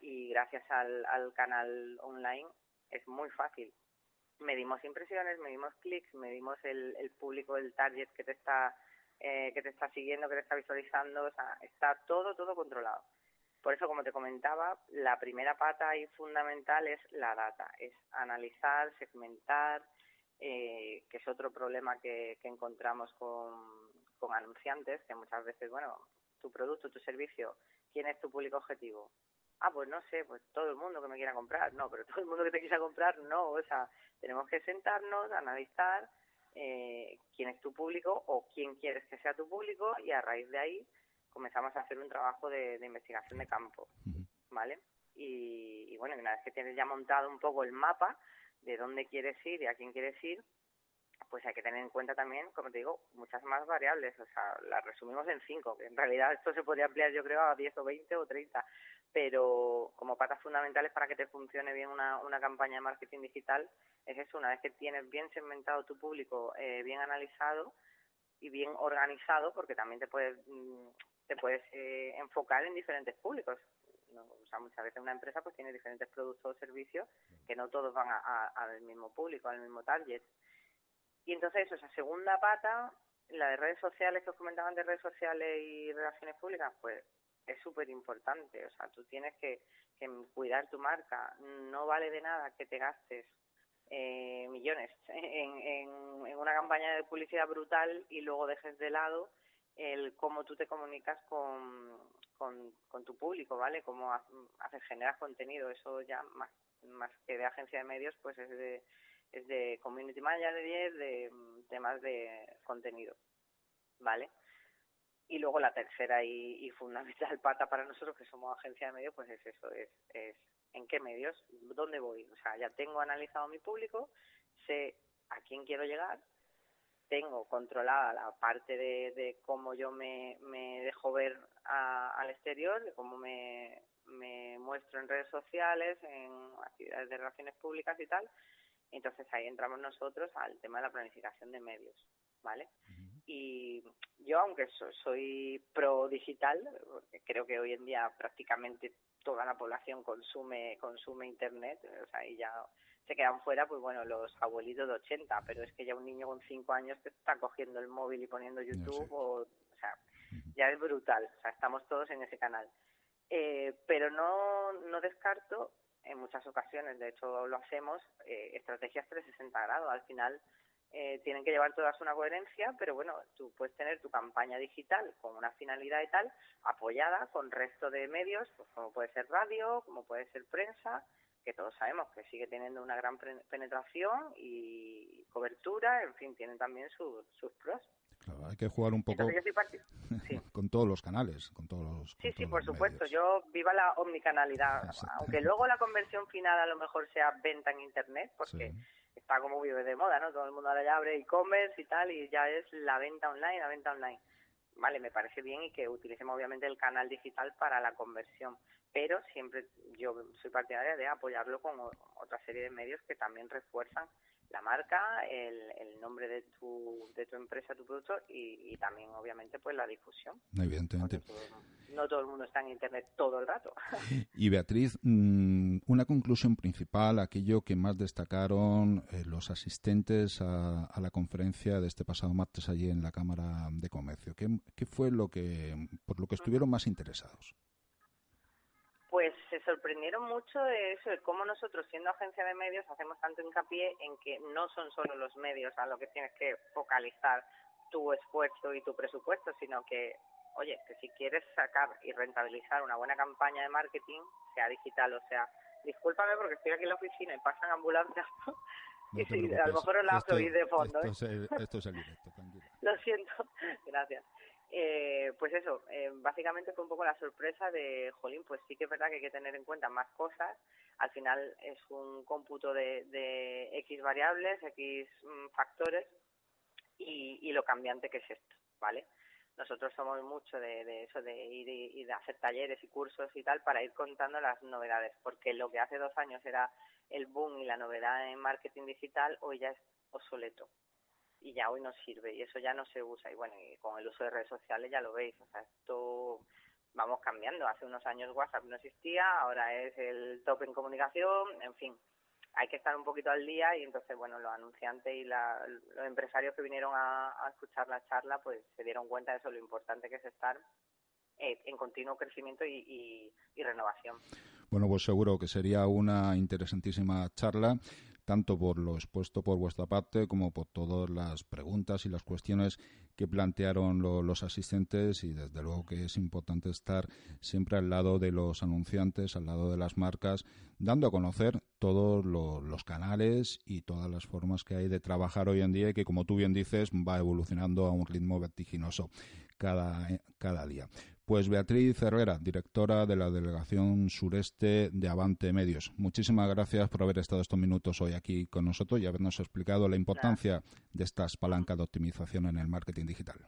y gracias al, al canal online es muy fácil medimos impresiones, medimos clics, medimos el, el público, el target que te está eh, que te está siguiendo, que te está visualizando, o sea, está todo, todo controlado. Por eso, como te comentaba, la primera pata y fundamental es la data, es analizar, segmentar, eh, que es otro problema que, que encontramos con, con anunciantes, que muchas veces, bueno, tu producto, tu servicio, ¿quién es tu público objetivo? ah, pues no sé, pues todo el mundo que me quiera comprar, no, pero todo el mundo que te quiera comprar, no, o sea, tenemos que sentarnos, analizar eh, quién es tu público o quién quieres que sea tu público y a raíz de ahí comenzamos a hacer un trabajo de, de investigación de campo, ¿vale? Y, y bueno, una vez que tienes ya montado un poco el mapa de dónde quieres ir y a quién quieres ir, pues hay que tener en cuenta también, como te digo, muchas más variables. O sea, las resumimos en cinco, que en realidad esto se podría ampliar, yo creo, a 10 o 20 o 30. Pero como patas fundamentales para que te funcione bien una, una campaña de marketing digital, es eso, una vez que tienes bien segmentado tu público, eh, bien analizado y bien organizado, porque también te puedes, mm, te puedes eh, enfocar en diferentes públicos. O sea, muchas veces una empresa pues tiene diferentes productos o servicios que no todos van al mismo público, al mismo target. Y entonces esa segunda pata, la de redes sociales que os comentaban de redes sociales y relaciones públicas, pues es súper importante. O sea, tú tienes que, que, cuidar tu marca. No vale de nada que te gastes eh, millones en, una campaña de publicidad brutal y luego dejes de lado el cómo tú te comunicas con, con, tu público, ¿vale? Cómo haces, generas contenido. Eso ya más, más que de agencia de medios, pues es de es de community manager, de temas de contenido, ¿vale? Y luego la tercera y, y, fundamental pata para nosotros, que somos agencia de medios, pues es eso, es, es en qué medios, dónde voy. O sea, ya tengo analizado mi público, sé a quién quiero llegar tengo controlada la parte de, de cómo yo me, me dejo ver al exterior, de cómo me, me muestro en redes sociales, en actividades de relaciones públicas y tal. Entonces ahí entramos nosotros al tema de la planificación de medios, ¿vale? Y yo, aunque soy pro digital, porque creo que hoy en día prácticamente toda la población consume consume internet, o sea, y ya se quedan fuera, pues bueno, los abuelitos de 80, pero es que ya un niño con 5 años que está cogiendo el móvil y poniendo YouTube, o, o sea, ya es brutal, o sea, estamos todos en ese canal. Eh, pero no, no descarto, en muchas ocasiones, de hecho lo hacemos, eh, estrategias 360 grados. Al final eh, tienen que llevar todas una coherencia, pero bueno, tú puedes tener tu campaña digital con una finalidad y tal, apoyada con resto de medios, pues como puede ser radio, como puede ser prensa, que todos sabemos que sigue teniendo una gran penetración y cobertura, en fin, tienen también sus pros. Claro, hay que jugar un poco con todos los canales, con todos los. sí, sí, por supuesto. Yo viva la omnicanalidad, aunque luego la conversión final a lo mejor sea venta en internet, porque está como muy de moda, ¿no? Todo el mundo ahora ya abre e-commerce y tal, y ya es la venta online, la venta online. Vale, me parece bien y que utilicemos obviamente el canal digital para la conversión pero siempre yo soy partidaria de apoyarlo con otra serie de medios que también refuerzan la marca, el, nombre de tu, de tu empresa, tu producto y, también obviamente pues la difusión. Evidentemente. no todo el mundo está en Internet todo el rato. Y Beatriz, mm, una conclusión principal, aquello que más destacaron eh, los asistentes a, a, la conferencia de este pasado martes allí en la Cámara de Comercio. ¿Qué, qué fue lo que, por lo que estuvieron más interesados? Sorprendieron mucho de eso, de cómo nosotros, siendo agencia de medios, hacemos tanto hincapié en que no son solo los medios a lo que tienes que focalizar tu esfuerzo y tu presupuesto, sino que, oye, que si quieres sacar y rentabilizar una buena campaña de marketing, sea digital o sea, discúlpame porque estoy aquí en la oficina y pasan ambulancias, y si, a lo mejor os la de fondo. Esto, ¿eh? es, esto es el directo, tranquila. Lo siento, gracias eh, pues eso, eh, básicamente fue un poco la sorpresa de, jolín, pues sí que es verdad que hay que tener en cuenta más cosas. Al final es un cómputo de, de X variables, X mm, factores y, y, lo cambiante que es esto, ¿vale? Nosotros somos mucho de, de eso, de ir y, de hacer talleres y cursos y tal para ir contando las novedades, porque lo que hace dos años era el boom y la novedad en marketing digital hoy ya es obsoleto y ya hoy no sirve y eso ya no se usa. Y bueno y con el uso de redes sociales ya lo veis o sea esto vamos cambiando. Hace unos años WhatsApp no existía ahora es el top en comunicación en fin hay que estar un poquito al día. Y entonces bueno los anunciantes y los empresarios que vinieron a, escuchar la charla pues se dieron cuenta de eso lo importante que es estar eh, en continuo crecimiento y renovación. Bueno, pues seguro que sería una interesantísima charla tanto por lo expuesto por vuestra parte como por todas las preguntas y las cuestiones que plantearon los asistentes y desde luego que es importante estar siempre al lado de los anunciantes, al lado de las marcas, dando a conocer todos los canales y todas las formas que hay de trabajar hoy en día y que como tú bien dices va evolucionando a un ritmo vertiginoso cada, cada día. Pues Beatriz Herrera, directora de la Delegación Sureste de Avante Medios. Muchísimas gracias por haber estado estos minutos hoy aquí con nosotros y habernos explicado la importancia de estas palancas de optimización en el marketing digital.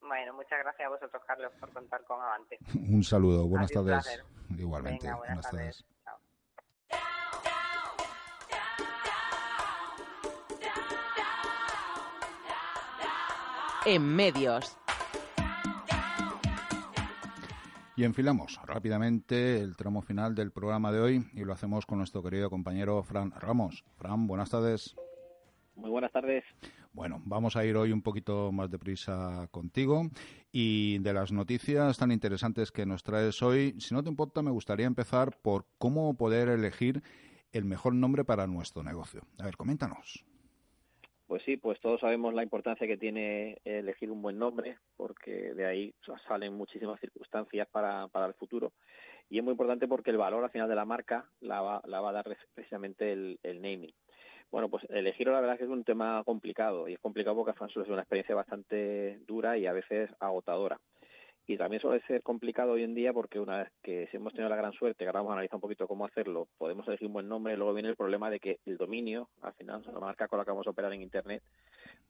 Bueno, muchas gracias a vosotros, Carlos, por contar con Avante. Un saludo, buenas tardes. Igualmente, buenas, tardes. En medios. Y enfilamos rápidamente el tramo final del programa de hoy y lo hacemos con nuestro querido compañero Fran Ramos. Fran, buenas tardes. Muy buenas tardes. Bueno, vamos a ir hoy un poquito más deprisa contigo y de las noticias tan interesantes que nos traes hoy, si no te importa, me gustaría empezar por cómo poder elegir el mejor nombre para nuestro negocio. A ver, coméntanos. Pues sí, pues todos sabemos la importancia que tiene elegir un buen nombre, porque de ahí salen muchísimas circunstancias para, para el futuro. Y es muy importante porque el valor al final de la marca la va, la va a dar precisamente el, el naming. Bueno, pues elegirlo la verdad es que es un tema complicado y es complicado porque al final es una experiencia bastante dura y a veces agotadora. Y también suele ser complicado hoy en día porque una vez que si hemos tenido la gran suerte, que ahora vamos a analizar un poquito cómo hacerlo, podemos elegir un buen nombre, y luego viene el problema de que el dominio, al final, la marca con la que vamos a operar en Internet,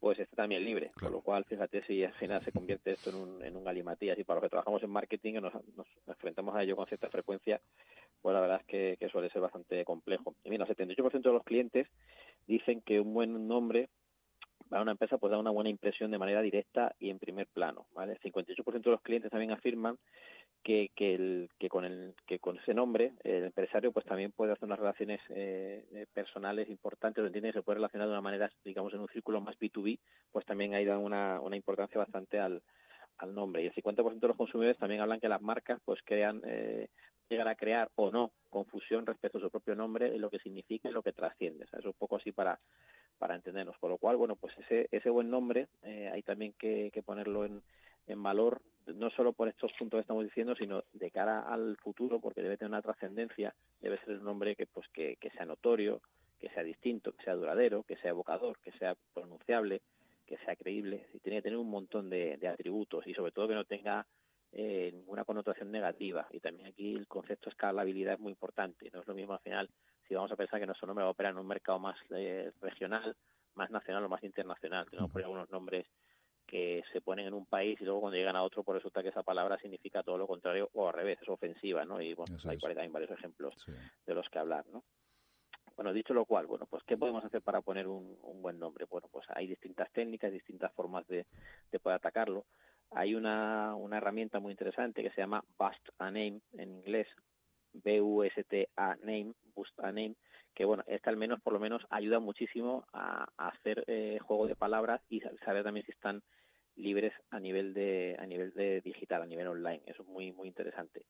pues esté también libre. Con lo cual, fíjate si al final se convierte esto en un, en un galimatías. Y para los que trabajamos en marketing y nos, nos enfrentamos a ello con cierta frecuencia, pues la verdad es que, que suele ser bastante complejo. Y mira, el 78% de los clientes dicen que un buen nombre para una empresa pues da una buena impresión de manera directa y en primer plano. ¿vale? El 58% de los clientes también afirman que, que, el, que, con el, que con ese nombre el empresario pues también puede hacer unas relaciones eh, personales importantes, lo entiende se puede relacionar de una manera, digamos, en un círculo más B2B, pues también hay dado una, una importancia bastante al, al nombre. Y el 50% de los consumidores también hablan que las marcas pues crean, eh, llegan a crear o no confusión respecto a su propio nombre y lo que significa y lo que trasciende. Es un poco así para, para entendernos. Por lo cual, bueno, pues ese, ese buen nombre eh, hay también que, que ponerlo en, en valor, no solo por estos puntos que estamos diciendo, sino de cara al futuro, porque debe tener una trascendencia, debe ser un nombre que, pues, que, que sea notorio, que sea distinto, que sea duradero, que sea evocador, que sea pronunciable, que sea creíble, y tiene que tener un montón de, de atributos y sobre todo que no tenga eh, ninguna connotación negativa. Y también aquí el concepto de escalabilidad es muy importante. No es lo mismo al final si vamos a pensar que nuestro nombre va a operar en un mercado más eh, regional, más nacional o más internacional. Tenemos por algunos nombres que se ponen en un país y luego cuando llegan a otro pues resulta que esa palabra significa todo lo contrario o al revés, es ofensiva, ¿no? Y bueno, hay también varios ejemplos de los que hablar, ¿no? Bueno, dicho lo cual, bueno, pues ¿qué podemos hacer para poner un, un buen nombre? Bueno, pues hay distintas técnicas, distintas formas de, de poder atacarlo. Hay una, una herramienta muy interesante que se llama Bust a Name en inglés, B-U-S-T-A Name, Bust a Name, que bueno, esta al menos por lo menos ayuda muchísimo a, hacer eh, juego de palabras y saber también si están libres a nivel de a nivel de digital, a nivel online. Eso es muy muy interesante.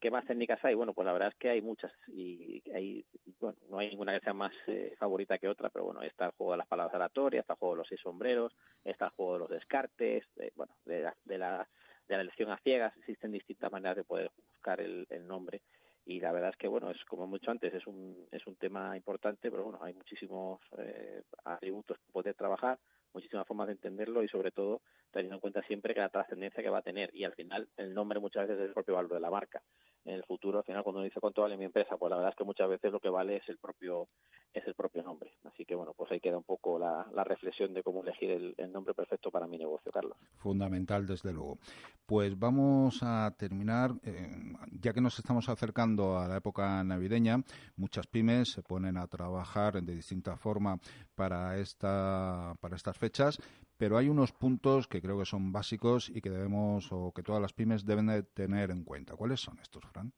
¿Qué más técnicas hay? Bueno, pues la verdad es que hay muchas y hay, bueno, no hay ninguna que sea más eh, favorita que otra, pero bueno, está el juego de las palabras aleatorias, está el juego de los seis sombreros, está el juego de los descartes, de, bueno, de la, de la, de la elección a ciegas, existen distintas maneras de poder buscar el nombre y la verdad es que bueno es como mucho antes es un es un tema importante pero bueno hay muchísimos eh, atributos que poder trabajar muchísimas formas de entenderlo y sobre todo teniendo en cuenta siempre que la trascendencia que va a tener. Y al final el nombre muchas veces es el propio valor de la marca. En el futuro al final cuando uno dice cuánto vale mi empresa pues la verdad es que muchas veces lo que vale es el propio es el propio nombre. Así que bueno pues ahí queda un poco la, la reflexión de cómo elegir el, nombre perfecto para mi negocio Carlos. Fundamental desde luego. Pues vamos a terminar eh, ya que nos estamos acercando a la época navideña muchas pymes se ponen a trabajar de distinta forma para esta para estas fechas pero hay unos puntos que creo que son básicos y que debemos o que todas las pymes deben de tener en cuenta. ¿Cuáles son estos, Fran?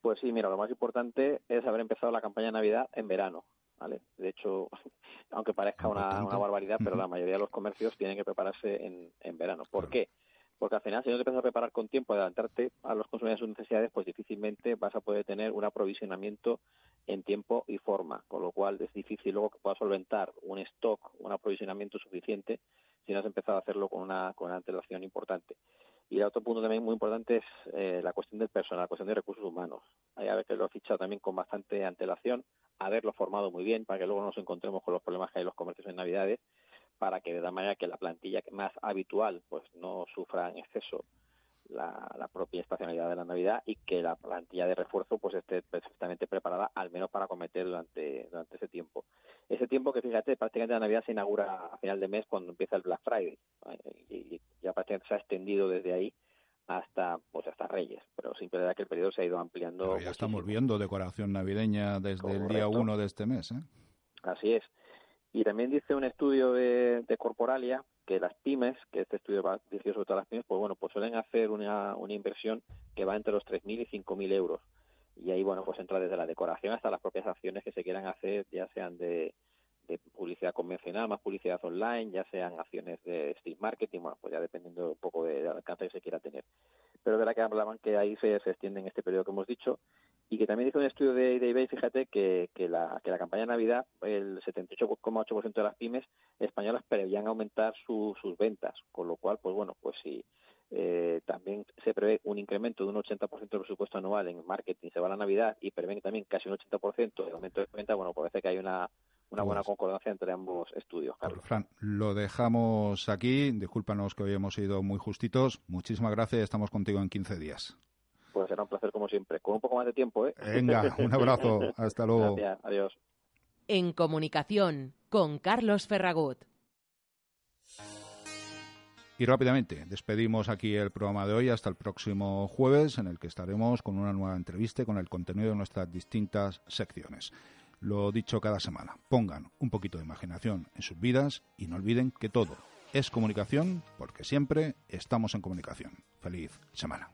Pues sí, mira, lo más importante es haber empezado la campaña de Navidad en verano. ¿vale? De hecho, aunque parezca una, una, barbaridad, pero la mayoría de los comercios tienen que prepararse en, en verano. ¿Por qué? Porque al final, si no te empiezas a preparar con tiempo, adelantarte a los consumidores sus necesidades, pues difícilmente vas a poder tener un aprovisionamiento en tiempo y forma, con lo cual es difícil luego que puedas solventar un stock, un aprovisionamiento suficiente si no has empezado a hacerlo con una, con una antelación importante. Y el otro punto también muy importante es eh, la cuestión del personal, la cuestión de recursos humanos. Hay ver que lo he fichado también con bastante antelación, haberlo formado muy bien para que luego nos encontremos con los problemas que hay en los comercios en Navidades, para que de la manera que la plantilla más habitual pues no sufra en exceso la, la, propia estacionalidad de la Navidad y que la plantilla de refuerzo pues esté perfectamente preparada al menos para cometer durante, durante ese tiempo. Ese tiempo que fíjate, prácticamente la Navidad se inaugura a final de mes cuando empieza el Black Friday y, ya prácticamente se ha extendido desde ahí hasta pues hasta Reyes, pero siempre verdad que el periodo se ha ido ampliando. Pero ya muchísimo. estamos viendo decoración navideña desde Correcto. el día 1 de este mes. ¿eh? Así es. Y también dice un estudio de, de Corporalia que las pymes, que este estudio va dirigido sobre todas las pymes, pues bueno, pues suelen hacer una, una inversión que va entre los 3.000 y 5.000 euros. Y ahí, bueno, pues entra desde la decoración hasta las propias acciones que se quieran hacer, ya sean de, de publicidad convencional, más publicidad online, ya sean acciones de street marketing, bueno, pues ya dependiendo un poco del alcance que se quiera tener. Pero de la que hablaban que ahí se, se extiende en este periodo que hemos dicho y que también hizo un estudio de, de eBay, fíjate, que, que, la, que la campaña de Navidad, el 78,8% de las pymes españolas preveían aumentar su, sus ventas, con lo cual, pues bueno, pues si eh, también se prevé un incremento de un 80% del presupuesto anual en marketing, se va a la Navidad y prevén también casi un 80% de aumento de ventas, bueno, parece que hay una una buena concordancia entre ambos estudios, Carlos. Fran, lo dejamos aquí. Discúlpanos que hoy hemos sido muy justitos. Muchísimas gracias. Estamos contigo en 15 días. Pues será un placer como siempre. Con un poco más de tiempo, ¿eh? Venga, un abrazo. Hasta luego. Gracias. Adiós. En comunicación con Carlos Ferragut. Y rápidamente, despedimos aquí el programa de hoy hasta el próximo jueves, en el que estaremos con una nueva entrevista con el contenido de nuestras distintas secciones. Lo dicho cada semana, pongan un poquito de imaginación en sus vidas y no olviden que todo es comunicación porque siempre estamos en comunicación. Feliz semana.